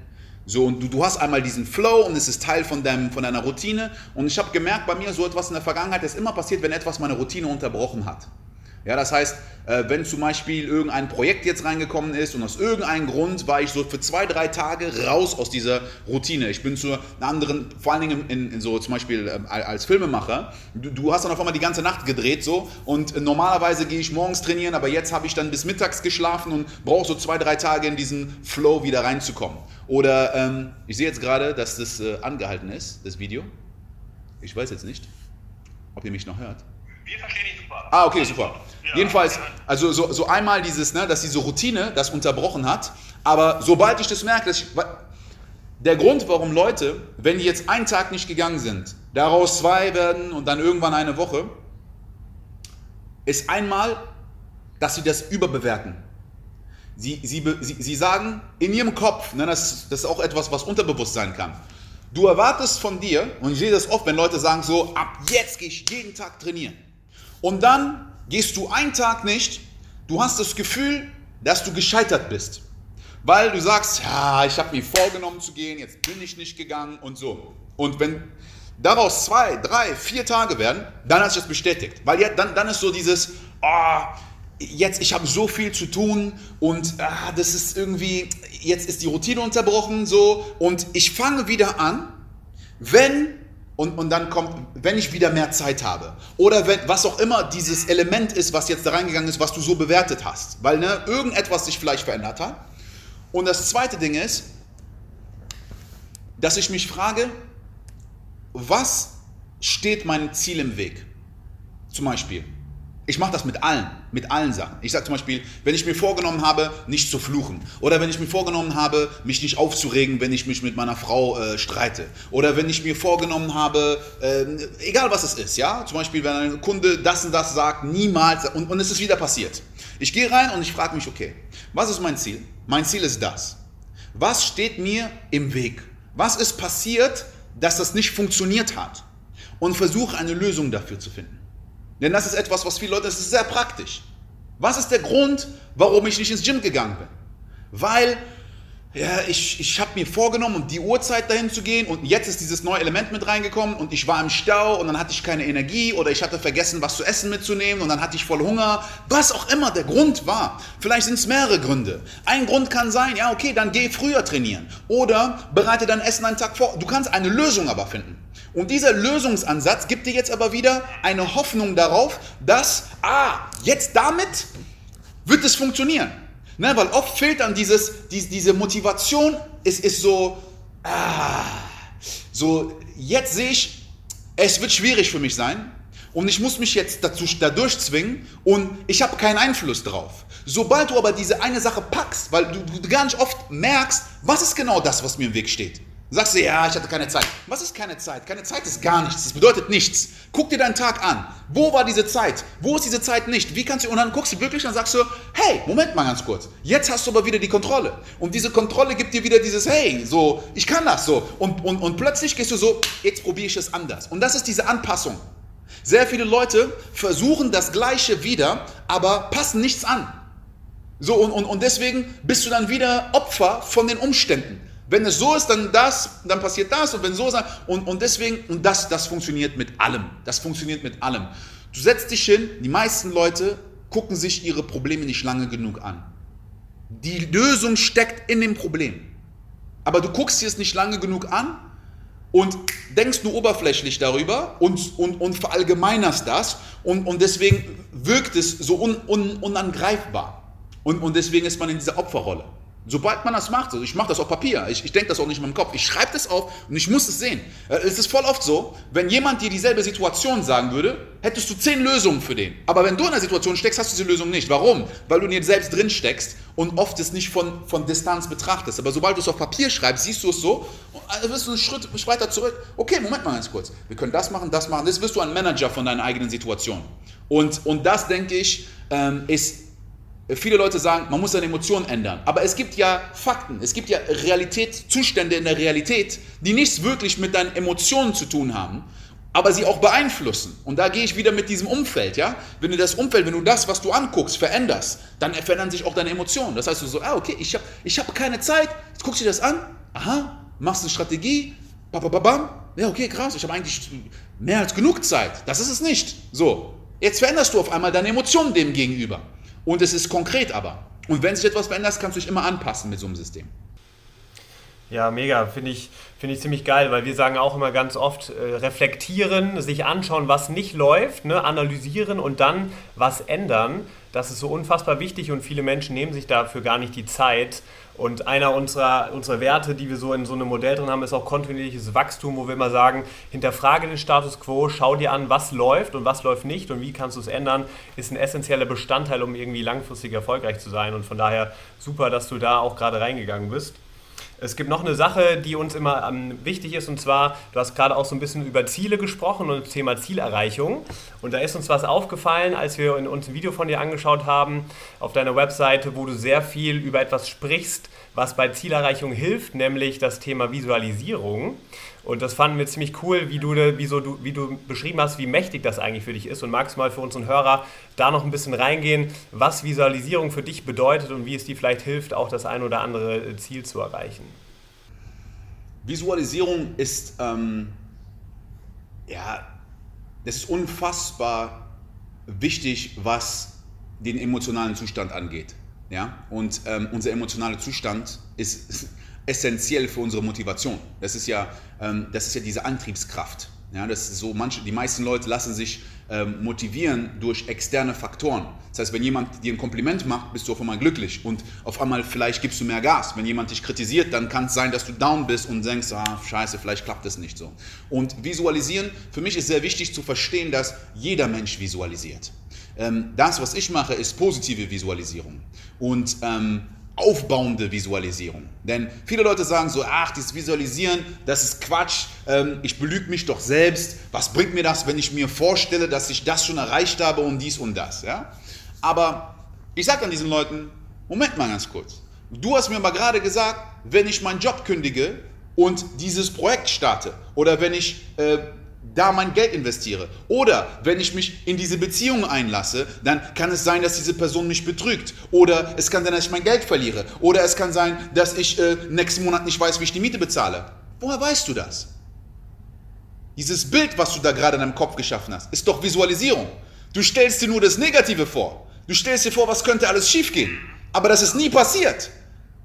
So, und du, du hast einmal diesen Flow und es ist Teil von, deinem, von deiner Routine. Und ich habe gemerkt, bei mir so etwas in der Vergangenheit ist immer passiert, wenn etwas meine Routine unterbrochen hat. Ja, das heißt, äh, wenn zum Beispiel irgendein Projekt jetzt reingekommen ist und aus irgendeinem Grund war ich so für zwei, drei Tage raus aus dieser Routine. Ich bin zu einer anderen, vor allen Dingen in, in so zum Beispiel äh, als Filmemacher, du, du, hast dann auf einmal die ganze Nacht gedreht so und normalerweise gehe ich morgens trainieren, aber jetzt habe ich dann bis mittags geschlafen und brauche so zwei, drei Tage in diesen Flow wieder reinzukommen. Oder ähm, ich sehe jetzt gerade, dass das äh, angehalten ist, das Video. Ich weiß jetzt nicht, ob ihr mich noch hört. Wir verstehen dich super. Ah, okay, super. Jedenfalls, also so, so einmal dieses, ne, dass diese Routine das unterbrochen hat, aber sobald ich das merke, dass ich, der Grund, warum Leute, wenn die jetzt einen Tag nicht gegangen sind, daraus zwei werden und dann irgendwann eine Woche, ist einmal, dass sie das überbewerten. Sie, sie, sie, sie sagen in ihrem Kopf, ne, das, das ist auch etwas, was unterbewusst sein kann. Du erwartest von dir, und ich sehe das oft, wenn Leute sagen so, ab jetzt gehe ich jeden Tag trainieren. Und dann gehst du einen Tag nicht, du hast das Gefühl, dass du gescheitert bist. Weil du sagst, ja, ich habe mir vorgenommen zu gehen, jetzt bin ich nicht gegangen und so. Und wenn daraus zwei, drei, vier Tage werden, dann hast du das bestätigt. Weil ja, dann, dann ist so dieses, oh, jetzt, ich habe so viel zu tun und ah, das ist irgendwie, jetzt ist die Routine unterbrochen so und ich fange wieder an, wenn und, und dann kommt, wenn ich wieder mehr Zeit habe. Oder wenn, was auch immer dieses Element ist, was jetzt da reingegangen ist, was du so bewertet hast. Weil ne, irgendetwas sich vielleicht verändert hat. Und das zweite Ding ist, dass ich mich frage, was steht meinem Ziel im Weg? Zum Beispiel, ich mache das mit allen, mit allen Sachen. Ich sage zum Beispiel, wenn ich mir vorgenommen habe, nicht zu fluchen. Oder wenn ich mir vorgenommen habe, mich nicht aufzuregen, wenn ich mich mit meiner Frau äh, streite. Oder wenn ich mir vorgenommen habe, äh, egal was es ist, ja. Zum Beispiel, wenn ein Kunde das und das sagt, niemals, und, und es ist wieder passiert. Ich gehe rein und ich frage mich, okay, was ist mein Ziel? Mein Ziel ist das. Was steht mir im Weg? Was ist passiert, dass das nicht funktioniert hat? Und versuche eine Lösung dafür zu finden. Denn das ist etwas, was viele Leute, das ist sehr praktisch. Was ist der Grund, warum ich nicht ins Gym gegangen bin? Weil ja, ich, ich habe mir vorgenommen, um die Uhrzeit dahin zu gehen und jetzt ist dieses neue Element mit reingekommen und ich war im Stau und dann hatte ich keine Energie oder ich hatte vergessen, was zu essen mitzunehmen und dann hatte ich voll Hunger. Was auch immer der Grund war. Vielleicht sind es mehrere Gründe. Ein Grund kann sein, ja, okay, dann geh früher trainieren oder bereite dein Essen einen Tag vor. Du kannst eine Lösung aber finden. Und dieser Lösungsansatz gibt dir jetzt aber wieder eine Hoffnung darauf, dass, ah, jetzt damit wird es funktionieren. Ne, weil oft fehlt dann dieses, die, diese Motivation, es ist so, ah, so, jetzt sehe ich, es wird schwierig für mich sein und ich muss mich jetzt dazu, dadurch zwingen und ich habe keinen Einfluss drauf. Sobald du aber diese eine Sache packst, weil du, du gar nicht oft merkst, was ist genau das, was mir im Weg steht. Sagst du, ja, ich hatte keine Zeit. Was ist keine Zeit? Keine Zeit ist gar nichts. Das bedeutet nichts. Guck dir deinen Tag an. Wo war diese Zeit? Wo ist diese Zeit nicht? Wie kannst du, und dann guckst du wirklich und sagst du, hey, Moment mal ganz kurz. Jetzt hast du aber wieder die Kontrolle. Und diese Kontrolle gibt dir wieder dieses, hey, so, ich kann das so. Und, und, und plötzlich gehst du so, jetzt probiere ich es anders. Und das ist diese Anpassung. Sehr viele Leute versuchen das Gleiche wieder, aber passen nichts an. So, und, und, und deswegen bist du dann wieder Opfer von den Umständen. Wenn es so ist, dann das, dann passiert das und wenn so ist, und, und deswegen, und das, das funktioniert mit allem. Das funktioniert mit allem. Du setzt dich hin, die meisten Leute gucken sich ihre Probleme nicht lange genug an. Die Lösung steckt in dem Problem. Aber du guckst dir es nicht lange genug an und denkst nur oberflächlich darüber und, und, und verallgemeinerst das und, und deswegen wirkt es so un, un, unangreifbar. Und, und deswegen ist man in dieser Opferrolle. Sobald man das macht, also ich mache das auf Papier, ich, ich denke das auch nicht in meinem Kopf, ich schreibe das auf und ich muss es sehen. Äh, es ist voll oft so, wenn jemand dir dieselbe Situation sagen würde, hättest du zehn Lösungen für den. Aber wenn du in einer Situation steckst, hast du diese Lösung nicht. Warum? Weil du in dir selbst drin steckst und oft es nicht von, von Distanz betrachtest. Aber sobald du es auf Papier schreibst, siehst du es so, dann äh, wirst du einen Schritt weiter zurück. Okay, Moment mal ganz kurz. Wir können das machen, das machen. Das wirst du ein Manager von deiner eigenen Situation. Und, und das, denke ich, ähm, ist Viele Leute sagen, man muss seine Emotionen ändern. Aber es gibt ja Fakten, es gibt ja Realität, Zustände in der Realität, die nichts wirklich mit deinen Emotionen zu tun haben, aber sie auch beeinflussen. Und da gehe ich wieder mit diesem Umfeld, ja? Wenn du das Umfeld, wenn du das, was du anguckst, veränderst, dann verändern sich auch deine Emotionen. Das heißt, du so, ah, okay, ich habe ich hab keine Zeit, jetzt guckst du dir das an, aha, machst eine Strategie, bababam, ja, okay, krass, ich habe eigentlich mehr als genug Zeit. Das ist es nicht. So, jetzt veränderst du auf einmal deine Emotionen dem gegenüber. Und es ist konkret aber. Und wenn sich etwas verändert, kannst du dich immer anpassen mit so einem System. Ja, mega. Finde ich, find ich ziemlich geil, weil wir sagen auch immer ganz oft, äh, reflektieren, sich anschauen, was nicht läuft, ne, analysieren und dann was ändern. Das ist so unfassbar wichtig und viele Menschen nehmen sich dafür gar nicht die Zeit. Und einer unserer, unserer Werte, die wir so in so einem Modell drin haben, ist auch kontinuierliches Wachstum, wo wir immer sagen, hinterfrage den Status quo, schau dir an, was läuft und was läuft nicht und wie kannst du es ändern, ist ein essentieller Bestandteil, um irgendwie langfristig erfolgreich zu sein. Und von daher super, dass du da auch gerade reingegangen bist. Es gibt noch eine Sache, die uns immer ähm, wichtig ist, und zwar, du hast gerade auch so ein bisschen über Ziele gesprochen und das Thema Zielerreichung. Und da ist uns was aufgefallen, als wir uns ein Video von dir angeschaut haben auf deiner Webseite, wo du sehr viel über etwas sprichst, was bei Zielerreichung hilft, nämlich das Thema Visualisierung. Und das fanden wir ziemlich cool, wie du, wie, so, du, wie du beschrieben hast, wie mächtig das eigentlich für dich ist. Und magst mal für unseren Hörer da noch ein bisschen reingehen, was Visualisierung für dich bedeutet und wie es dir vielleicht hilft, auch das ein oder andere Ziel zu erreichen? Visualisierung ist, ähm, ja, das ist unfassbar wichtig, was den emotionalen Zustand angeht. Ja? Und ähm, unser emotionaler Zustand ist essentiell für unsere Motivation. Das ist ja, ähm, das ist ja diese Antriebskraft. Ja, das so, manche, die meisten Leute lassen sich ähm, motivieren durch externe Faktoren. Das heißt, wenn jemand dir ein Kompliment macht, bist du auf einmal glücklich und auf einmal vielleicht gibst du mehr Gas. Wenn jemand dich kritisiert, dann kann es sein, dass du down bist und denkst, ah, scheiße, vielleicht klappt das nicht so. Und visualisieren, für mich ist sehr wichtig zu verstehen, dass jeder Mensch visualisiert. Ähm, das, was ich mache, ist positive Visualisierung. Und ähm, aufbauende Visualisierung. Denn viele Leute sagen so, ach, dieses Visualisieren, das ist Quatsch, ähm, ich belüge mich doch selbst. Was bringt mir das, wenn ich mir vorstelle, dass ich das schon erreicht habe und dies und das? Ja? Aber ich sage an diesen Leuten, Moment mal ganz kurz. Du hast mir mal gerade gesagt, wenn ich meinen Job kündige und dieses Projekt starte oder wenn ich äh, da mein Geld investiere. Oder wenn ich mich in diese Beziehung einlasse, dann kann es sein, dass diese Person mich betrügt. Oder es kann sein, dass ich mein Geld verliere. Oder es kann sein, dass ich äh, nächsten Monat nicht weiß, wie ich die Miete bezahle. Woher weißt du das? Dieses Bild, was du da gerade in deinem Kopf geschaffen hast, ist doch Visualisierung. Du stellst dir nur das Negative vor. Du stellst dir vor, was könnte alles schiefgehen. Aber das ist nie passiert.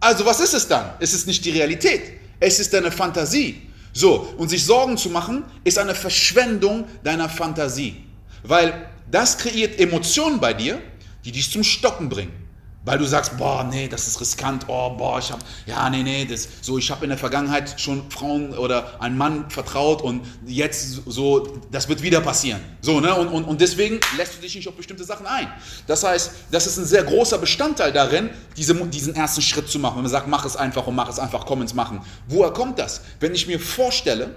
Also was ist es dann? Es ist nicht die Realität. Es ist deine Fantasie. So, und sich Sorgen zu machen, ist eine Verschwendung deiner Fantasie. Weil das kreiert Emotionen bei dir, die dich zum Stocken bringen. Weil du sagst, boah, nee, das ist riskant, oh, boah, ich habe, ja, nee, nee, das, so, ich habe in der Vergangenheit schon Frauen oder einen Mann vertraut und jetzt so, das wird wieder passieren. So, ne, und, und, und deswegen lässt du dich nicht auf bestimmte Sachen ein. Das heißt, das ist ein sehr großer Bestandteil darin, diese, diesen ersten Schritt zu machen. Wenn man sagt, mach es einfach und mach es einfach, komm ins Machen. Woher kommt das? Wenn ich mir vorstelle,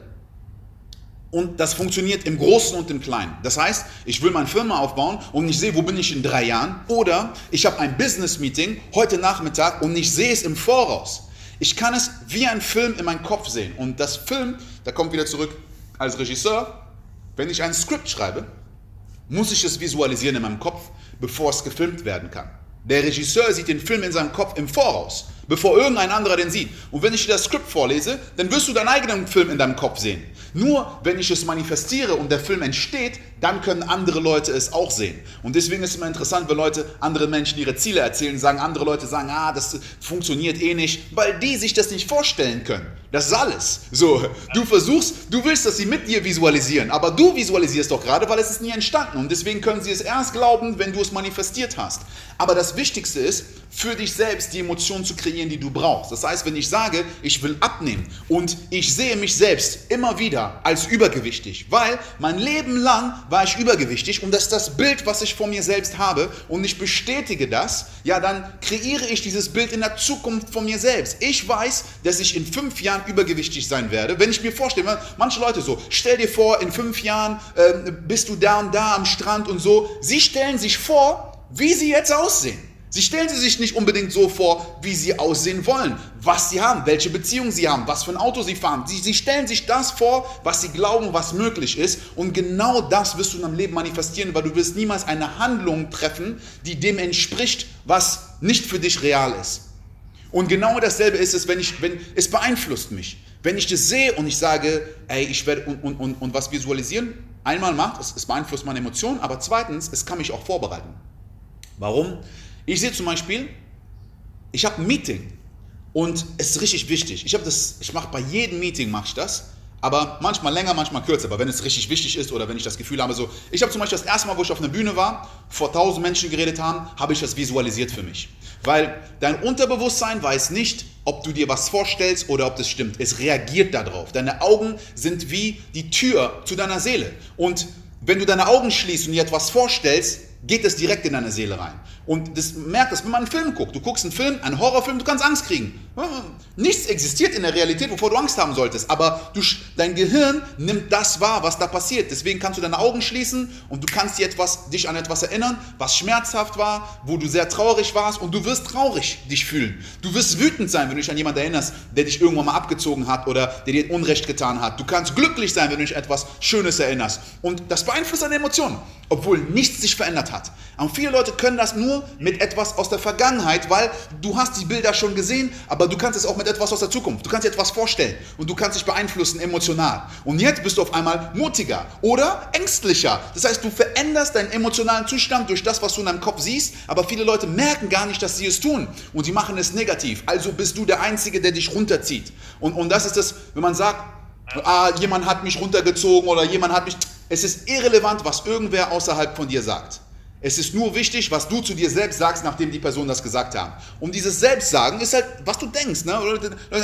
und das funktioniert im Großen und im Kleinen. Das heißt, ich will meine Firma aufbauen und ich sehe, wo bin ich in drei Jahren. Oder ich habe ein Business-Meeting heute Nachmittag und ich sehe es im Voraus. Ich kann es wie ein Film in meinem Kopf sehen. Und das Film, da kommt wieder zurück als Regisseur, wenn ich ein Skript schreibe, muss ich es visualisieren in meinem Kopf, bevor es gefilmt werden kann. Der Regisseur sieht den Film in seinem Kopf im Voraus, bevor irgendein anderer den sieht. Und wenn ich dir das Skript vorlese, dann wirst du deinen eigenen Film in deinem Kopf sehen. Nur wenn ich es manifestiere und der Film entsteht, dann können andere Leute es auch sehen. Und deswegen ist es immer interessant, wenn Leute anderen Menschen ihre Ziele erzählen, sagen andere Leute sagen, ah, das funktioniert eh nicht, weil die sich das nicht vorstellen können. Das ist alles. So, du versuchst, du willst, dass sie mit dir visualisieren, aber du visualisierst doch gerade, weil es ist nie entstanden und deswegen können sie es erst glauben, wenn du es manifestiert hast. Aber das Wichtigste ist, für dich selbst die Emotionen zu kreieren, die du brauchst. Das heißt, wenn ich sage, ich will abnehmen und ich sehe mich selbst immer wieder als übergewichtig, weil mein Leben lang war ich übergewichtig und das ist das Bild, was ich vor mir selbst habe und ich bestätige das, ja, dann kreiere ich dieses Bild in der Zukunft von mir selbst. Ich weiß, dass ich in fünf Jahren übergewichtig sein werde. Wenn ich mir vorstelle, manche Leute so, stell dir vor, in fünf Jahren äh, bist du da und da am Strand und so, sie stellen sich vor, wie sie jetzt aussehen. Sie stellen sie sich nicht unbedingt so vor, wie sie aussehen wollen, was sie haben, welche Beziehung sie haben, was für ein Auto sie fahren. Sie, sie stellen sich das vor, was sie glauben, was möglich ist. Und genau das wirst du in deinem Leben manifestieren, weil du wirst niemals eine Handlung treffen, die dem entspricht, was nicht für dich real ist. Und genau dasselbe ist es, wenn ich, wenn es beeinflusst mich. Wenn ich das sehe und ich sage, ey, ich werde und, und, und, und was visualisieren, einmal macht es, es beeinflusst meine Emotionen, aber zweitens, es kann mich auch vorbereiten. Warum? Ich sehe zum Beispiel, ich habe ein Meeting und es ist richtig wichtig. Ich habe das, ich mache bei jedem Meeting mache ich das, aber manchmal länger, manchmal kürzer. Aber wenn es richtig wichtig ist oder wenn ich das Gefühl habe, so, ich habe zum Beispiel das erste Mal, wo ich auf einer Bühne war, vor tausend Menschen geredet haben, habe ich das visualisiert für mich, weil dein Unterbewusstsein weiß nicht, ob du dir was vorstellst oder ob das stimmt. Es reagiert darauf. Deine Augen sind wie die Tür zu deiner Seele und wenn du deine Augen schließt und dir etwas vorstellst, geht es direkt in deine Seele rein. Und das merkt das, wenn man einen Film guckt. Du guckst einen Film, einen Horrorfilm, du kannst Angst kriegen. Nichts existiert in der Realität, wovor du Angst haben solltest. Aber du, dein Gehirn nimmt das wahr, was da passiert. Deswegen kannst du deine Augen schließen und du kannst dir etwas, dich an etwas erinnern, was schmerzhaft war, wo du sehr traurig warst und du wirst traurig dich fühlen. Du wirst wütend sein, wenn du dich an jemanden erinnerst, der dich irgendwann mal abgezogen hat oder der dir Unrecht getan hat. Du kannst glücklich sein, wenn du dich an etwas Schönes erinnerst. Und das beeinflusst deine Emotionen. obwohl nichts sich verändert hat. Und viele Leute können das nur mit etwas aus der Vergangenheit, weil du hast die Bilder schon gesehen, aber du kannst es auch mit etwas aus der Zukunft. Du kannst dir etwas vorstellen und du kannst dich beeinflussen emotional. Und jetzt bist du auf einmal mutiger oder ängstlicher. Das heißt, du veränderst deinen emotionalen Zustand durch das, was du in deinem Kopf siehst, aber viele Leute merken gar nicht, dass sie es tun und sie machen es negativ. Also bist du der Einzige, der dich runterzieht. Und, und das ist das, wenn man sagt, ah, jemand hat mich runtergezogen oder jemand hat mich... Es ist irrelevant, was irgendwer außerhalb von dir sagt. Es ist nur wichtig, was du zu dir selbst sagst, nachdem die Personen das gesagt haben. Und dieses Selbstsagen ist halt, was du denkst. Ne?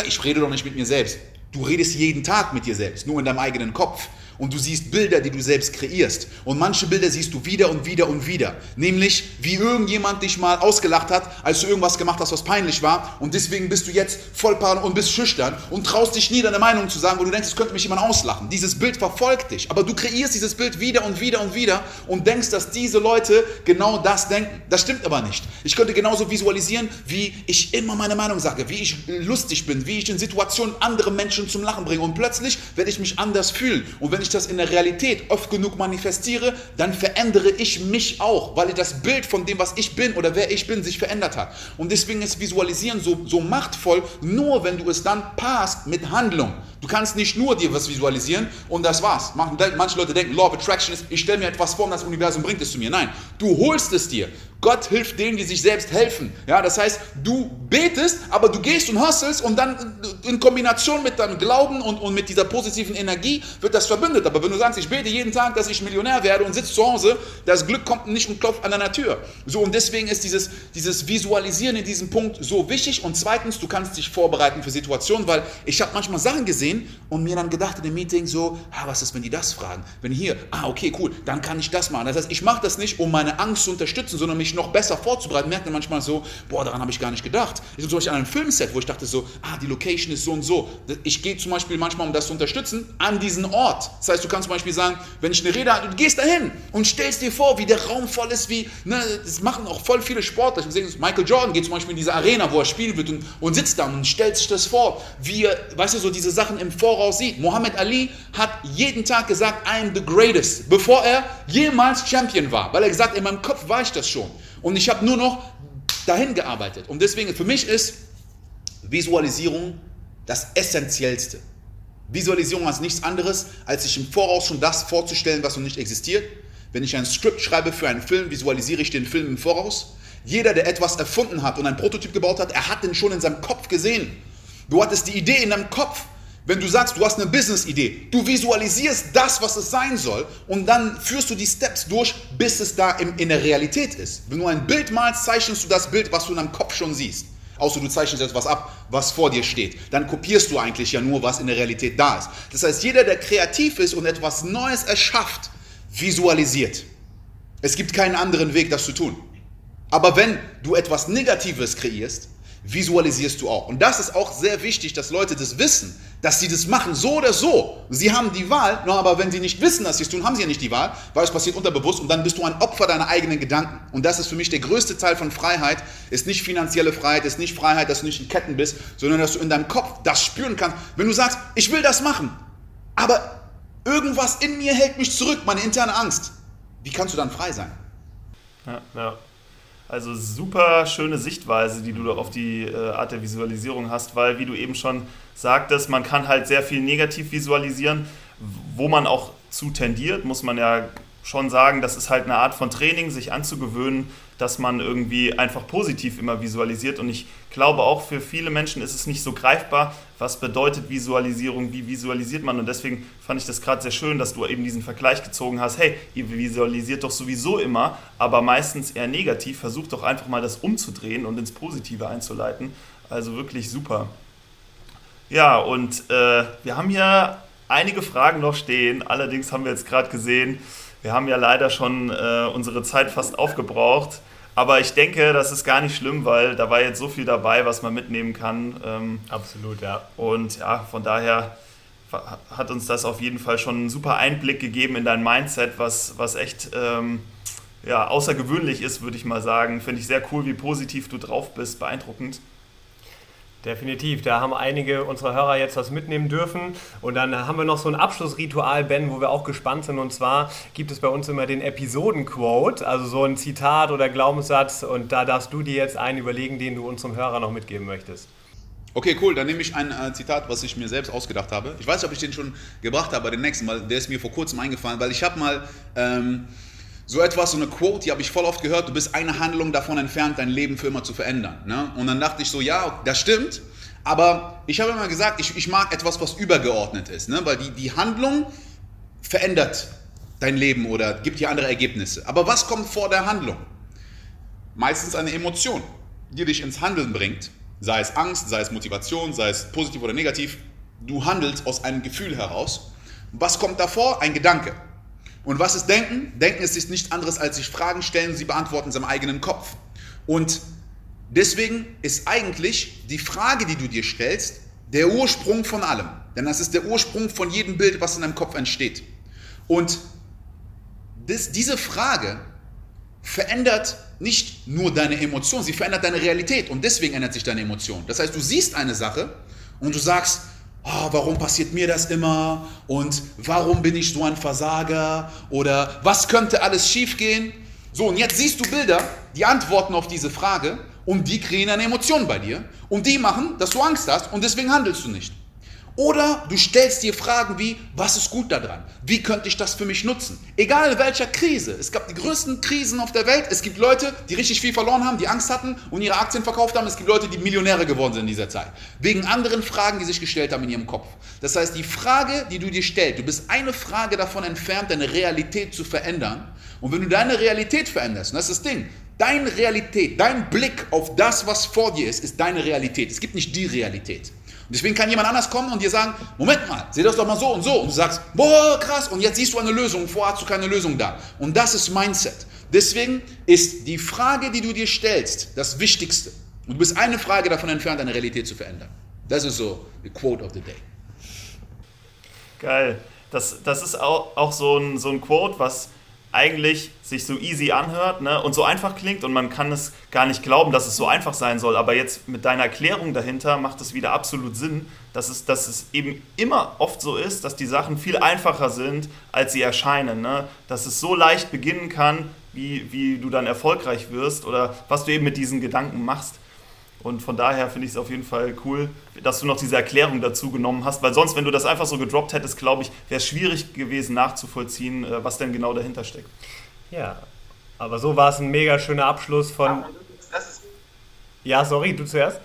Ich rede doch nicht mit mir selbst. Du redest jeden Tag mit dir selbst, nur in deinem eigenen Kopf und du siehst Bilder, die du selbst kreierst. Und manche Bilder siehst du wieder und wieder und wieder. Nämlich, wie irgendjemand dich mal ausgelacht hat, als du irgendwas gemacht hast, was peinlich war. Und deswegen bist du jetzt voll paranoid und bist schüchtern und traust dich nie deine Meinung zu sagen, wo du denkst, es könnte mich jemand auslachen. Dieses Bild verfolgt dich. Aber du kreierst dieses Bild wieder und wieder und wieder und denkst, dass diese Leute genau das denken. Das stimmt aber nicht. Ich könnte genauso visualisieren, wie ich immer meine Meinung sage, wie ich lustig bin, wie ich in Situationen andere Menschen zum Lachen bringe. Und plötzlich werde ich mich anders fühlen. Und wenn ich das in der Realität oft genug manifestiere, dann verändere ich mich auch, weil das Bild von dem, was ich bin oder wer ich bin, sich verändert hat. Und deswegen ist Visualisieren so, so machtvoll, nur wenn du es dann passt mit Handlung. Du kannst nicht nur dir was visualisieren und das war's. Manche Leute denken, Law of Attraction ist, ich stelle mir etwas vor und das Universum bringt es zu mir. Nein, du holst es dir. Gott hilft denen, die sich selbst helfen. Ja, das heißt, du betest, aber du gehst und hustlest und dann in Kombination mit deinem Glauben und, und mit dieser positiven Energie wird das verbündet. Aber wenn du sagst, ich bete jeden Tag, dass ich Millionär werde und sitze zu Hause, das Glück kommt nicht und klopft an deiner Tür. So, und deswegen ist dieses, dieses Visualisieren in diesem Punkt so wichtig. Und zweitens, du kannst dich vorbereiten für Situationen, weil ich habe manchmal Sachen gesehen und mir dann gedacht in dem Meeting so, ah, was ist, wenn die das fragen? Wenn hier, ah, okay, cool, dann kann ich das machen. Das heißt, ich mache das nicht, um meine Angst zu unterstützen, sondern mich noch besser vorzubereiten, merkt man manchmal so, boah, daran habe ich gar nicht gedacht. Ich bin zum Beispiel an einem Filmset, wo ich dachte so, ah, die Location ist so und so. Ich gehe zum Beispiel manchmal, um das zu unterstützen, an diesen Ort. Das heißt, du kannst zum Beispiel sagen, wenn ich eine Rede habe, du gehst dahin und stellst dir vor, wie der Raum voll ist, wie, ne, das machen auch voll viele Sportler. Ich sehe, Michael Jordan geht zum Beispiel in diese Arena, wo er spielen wird und, und sitzt da und stellt sich das vor, wie er, weißt du, so diese Sachen im Voraus sieht. Muhammad Ali hat jeden Tag gesagt, I am the greatest, bevor er jemals Champion war, weil er gesagt, in meinem Kopf war ich das schon. Und ich habe nur noch dahin gearbeitet. Und deswegen, für mich ist Visualisierung das Essentiellste. Visualisierung ist nichts anderes, als sich im Voraus schon das vorzustellen, was noch nicht existiert. Wenn ich ein Skript schreibe für einen Film, visualisiere ich den Film im Voraus. Jeder, der etwas erfunden hat und ein Prototyp gebaut hat, er hat den schon in seinem Kopf gesehen. Du hattest die Idee in deinem Kopf. Wenn du sagst, du hast eine Business-Idee, du visualisierst das, was es sein soll und dann führst du die Steps durch, bis es da in, in der Realität ist. Wenn du ein Bild malst, zeichnest du das Bild, was du in deinem Kopf schon siehst. Außer du zeichnest etwas ab, was vor dir steht. Dann kopierst du eigentlich ja nur, was in der Realität da ist. Das heißt, jeder, der kreativ ist und etwas Neues erschafft, visualisiert. Es gibt keinen anderen Weg, das zu tun. Aber wenn du etwas Negatives kreierst, visualisierst du auch. Und das ist auch sehr wichtig, dass Leute das wissen, dass sie das machen, so oder so. Sie haben die Wahl, aber wenn sie nicht wissen, dass sie es tun, haben sie ja nicht die Wahl, weil es passiert unterbewusst und dann bist du ein Opfer deiner eigenen Gedanken. Und das ist für mich der größte Teil von Freiheit, ist nicht finanzielle Freiheit, ist nicht Freiheit, dass du nicht in Ketten bist, sondern dass du in deinem Kopf das spüren kannst. Wenn du sagst, ich will das machen, aber irgendwas in mir hält mich zurück, meine interne Angst, wie kannst du dann frei sein? Ja, ja. Also super schöne Sichtweise, die du auf die äh, Art der Visualisierung hast, weil, wie du eben schon sagtest, man kann halt sehr viel negativ visualisieren, wo man auch zu tendiert, muss man ja schon sagen, das ist halt eine Art von Training, sich anzugewöhnen, dass man irgendwie einfach positiv immer visualisiert. Und ich glaube auch für viele Menschen ist es nicht so greifbar, was bedeutet Visualisierung, wie visualisiert man. Und deswegen fand ich das gerade sehr schön, dass du eben diesen Vergleich gezogen hast. Hey, ihr visualisiert doch sowieso immer, aber meistens eher negativ. Versucht doch einfach mal das umzudrehen und ins Positive einzuleiten. Also wirklich super. Ja, und äh, wir haben hier einige Fragen noch stehen. Allerdings haben wir jetzt gerade gesehen, wir haben ja leider schon äh, unsere Zeit fast aufgebraucht. Aber ich denke, das ist gar nicht schlimm, weil da war jetzt so viel dabei, was man mitnehmen kann. Ähm, Absolut, ja. Und ja, von daher hat uns das auf jeden Fall schon einen super Einblick gegeben in dein Mindset, was, was echt ähm, ja, außergewöhnlich ist, würde ich mal sagen. Finde ich sehr cool, wie positiv du drauf bist, beeindruckend. Definitiv, da haben einige unserer Hörer jetzt was mitnehmen dürfen. Und dann haben wir noch so ein Abschlussritual, Ben, wo wir auch gespannt sind. Und zwar gibt es bei uns immer den Episodenquote, also so ein Zitat oder Glaubenssatz. Und da darfst du dir jetzt einen überlegen, den du unserem Hörer noch mitgeben möchtest. Okay, cool. Dann nehme ich ein äh, Zitat, was ich mir selbst ausgedacht habe. Ich weiß nicht, ob ich den schon gebracht habe, den nächsten Mal. Der ist mir vor kurzem eingefallen, weil ich habe mal ähm, so etwas, so eine Quote, die habe ich voll oft gehört. Du bist eine Handlung davon entfernt, dein Leben für immer zu verändern. Ne? Und dann dachte ich so, ja, das stimmt. Aber ich habe immer gesagt, ich, ich mag etwas, was übergeordnet ist. Ne? Weil die, die Handlung verändert dein Leben oder gibt dir andere Ergebnisse. Aber was kommt vor der Handlung? Meistens eine Emotion, die dich ins Handeln bringt sei es Angst, sei es Motivation, sei es positiv oder negativ, du handelst aus einem Gefühl heraus. Was kommt davor? Ein Gedanke. Und was ist Denken? Denken ist nichts anderes als sich Fragen stellen, sie beantworten in seinem eigenen Kopf. Und deswegen ist eigentlich die Frage, die du dir stellst, der Ursprung von allem. Denn das ist der Ursprung von jedem Bild, was in deinem Kopf entsteht. Und das, diese Frage verändert nicht nur deine Emotion, sie verändert deine Realität und deswegen ändert sich deine Emotion. Das heißt, du siehst eine Sache und du sagst, oh, warum passiert mir das immer und warum bin ich so ein Versager oder was könnte alles schiefgehen? So, und jetzt siehst du Bilder, die antworten auf diese Frage und die kreieren eine Emotion bei dir und die machen, dass du Angst hast und deswegen handelst du nicht. Oder du stellst dir Fragen wie, was ist gut daran? Wie könnte ich das für mich nutzen? Egal in welcher Krise. Es gab die größten Krisen auf der Welt. Es gibt Leute, die richtig viel verloren haben, die Angst hatten und ihre Aktien verkauft haben. Es gibt Leute, die Millionäre geworden sind in dieser Zeit. Wegen anderen Fragen, die sich gestellt haben in ihrem Kopf. Das heißt, die Frage, die du dir stellst, du bist eine Frage davon entfernt, deine Realität zu verändern. Und wenn du deine Realität veränderst, und das ist das Ding, deine Realität, dein Blick auf das, was vor dir ist, ist deine Realität. Es gibt nicht die Realität. Deswegen kann jemand anders kommen und dir sagen, Moment mal, seh das doch mal so und so. Und du sagst, boah, krass, und jetzt siehst du eine Lösung, vorher hast du keine Lösung da. Und das ist Mindset. Deswegen ist die Frage, die du dir stellst, das Wichtigste. Und du bist eine Frage davon entfernt, deine Realität zu verändern. Das ist so die Quote of the Day. Geil. Das, das ist auch, auch so, ein, so ein Quote, was eigentlich sich so easy anhört ne, und so einfach klingt und man kann es gar nicht glauben, dass es so einfach sein soll. Aber jetzt mit deiner Erklärung dahinter macht es wieder absolut Sinn, dass es, dass es eben immer oft so ist, dass die Sachen viel einfacher sind, als sie erscheinen. Ne? Dass es so leicht beginnen kann, wie, wie du dann erfolgreich wirst oder was du eben mit diesen Gedanken machst. Und von daher finde ich es auf jeden Fall cool, dass du noch diese Erklärung dazu genommen hast, weil sonst, wenn du das einfach so gedroppt hättest, glaube ich, wäre es schwierig gewesen nachzuvollziehen, äh, was denn genau dahinter steckt. Ja, aber so war es ein mega schöner Abschluss von. Ja, sorry, du zuerst.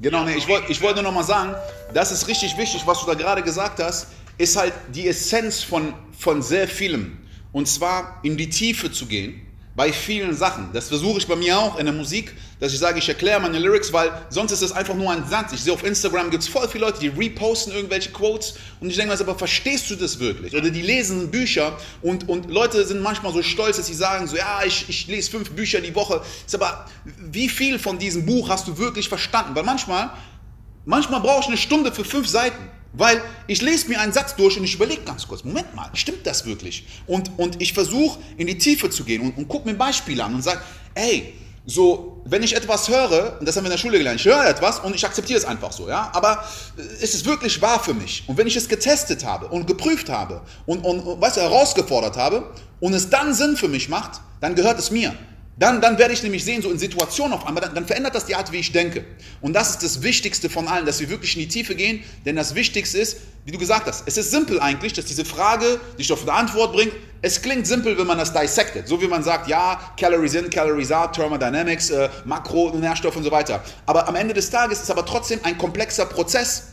Genau, nee, ich wollte ich wollt nur nochmal sagen, das ist richtig wichtig, was du da gerade gesagt hast, ist halt die Essenz von, von sehr vielem. Und zwar in die Tiefe zu gehen bei vielen Sachen. Das versuche ich bei mir auch in der Musik, dass ich sage, ich erkläre meine Lyrics, weil sonst ist es einfach nur ein Satz. Ich sehe auf Instagram gibt es voll viele Leute, die reposten irgendwelche Quotes und ich denke mir, aber verstehst du das wirklich? Oder die lesen Bücher und, und Leute sind manchmal so stolz, dass sie sagen so, ja, ich, ich lese fünf Bücher die Woche. Ist aber, wie viel von diesem Buch hast du wirklich verstanden? Weil manchmal, manchmal brauche ich eine Stunde für fünf Seiten. Weil ich lese mir einen Satz durch und ich überlege ganz kurz, Moment mal, stimmt das wirklich? Und, und ich versuche in die Tiefe zu gehen und, und gucke mir Beispiele an und sage, ey, so, wenn ich etwas höre, und das haben wir in der Schule gelernt, ich höre etwas und ich akzeptiere es einfach so, ja, aber äh, ist es wirklich wahr für mich? Und wenn ich es getestet habe und geprüft habe und, und, und weißt du, herausgefordert habe und es dann Sinn für mich macht, dann gehört es mir. Dann, dann werde ich nämlich sehen, so in Situationen auf einmal, dann, dann, verändert das die Art, wie ich denke. Und das ist das Wichtigste von allen, dass wir wirklich in die Tiefe gehen, denn das Wichtigste ist, wie du gesagt hast, es ist simpel eigentlich, dass diese Frage dich auf eine Antwort bringt. Es klingt simpel, wenn man das dissected. So wie man sagt, ja, Calories in, Calories out, Thermodynamics, äh, Makro, Nährstoffe und so weiter. Aber am Ende des Tages ist es aber trotzdem ein komplexer Prozess,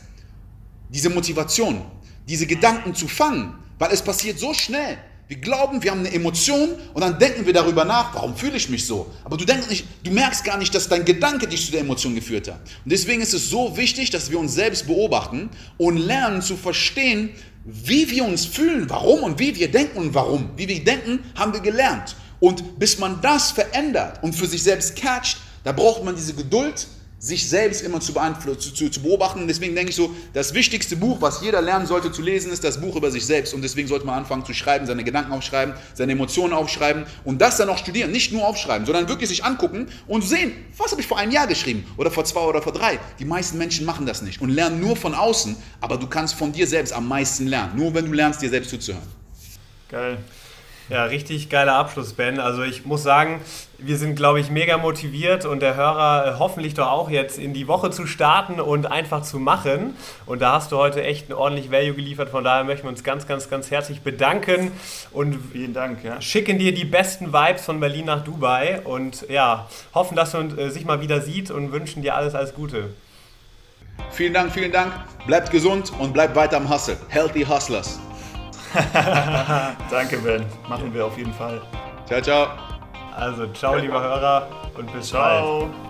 diese Motivation, diese Gedanken zu fangen, weil es passiert so schnell. Wir glauben, wir haben eine Emotion und dann denken wir darüber nach, warum fühle ich mich so? Aber du, denkst nicht, du merkst gar nicht, dass dein Gedanke dich zu der Emotion geführt hat. Und deswegen ist es so wichtig, dass wir uns selbst beobachten und lernen zu verstehen, wie wir uns fühlen, warum und wie wir denken und warum. Wie wir denken, haben wir gelernt. Und bis man das verändert und für sich selbst catcht, da braucht man diese Geduld, sich selbst immer zu, zu, zu, zu beobachten. deswegen denke ich so, das wichtigste Buch, was jeder lernen sollte zu lesen, ist das Buch über sich selbst. Und deswegen sollte man anfangen zu schreiben, seine Gedanken aufschreiben, seine Emotionen aufschreiben und das dann auch studieren. Nicht nur aufschreiben, sondern wirklich sich angucken und sehen, was habe ich vor einem Jahr geschrieben oder vor zwei oder vor drei. Die meisten Menschen machen das nicht und lernen nur von außen, aber du kannst von dir selbst am meisten lernen. Nur wenn du lernst, dir selbst zuzuhören. Geil. Ja, richtig geiler Abschluss, Ben. Also ich muss sagen, wir sind, glaube ich, mega motiviert und der Hörer äh, hoffentlich doch auch jetzt in die Woche zu starten und einfach zu machen. Und da hast du heute echt ein ordentlich Value geliefert. Von daher möchten wir uns ganz, ganz, ganz herzlich bedanken und vielen Dank. Ja. Schicken dir die besten Vibes von Berlin nach Dubai und ja, hoffen, dass man äh, sich mal wieder sieht und wünschen dir alles, alles Gute. Vielen Dank, vielen Dank. Bleibt gesund und bleibt weiter am Hustle. Healthy Hustlers. Danke, Ben. Machen wir auf jeden Fall. Ciao, ciao. Also, ciao, ciao. liebe Hörer und bis ciao. bald.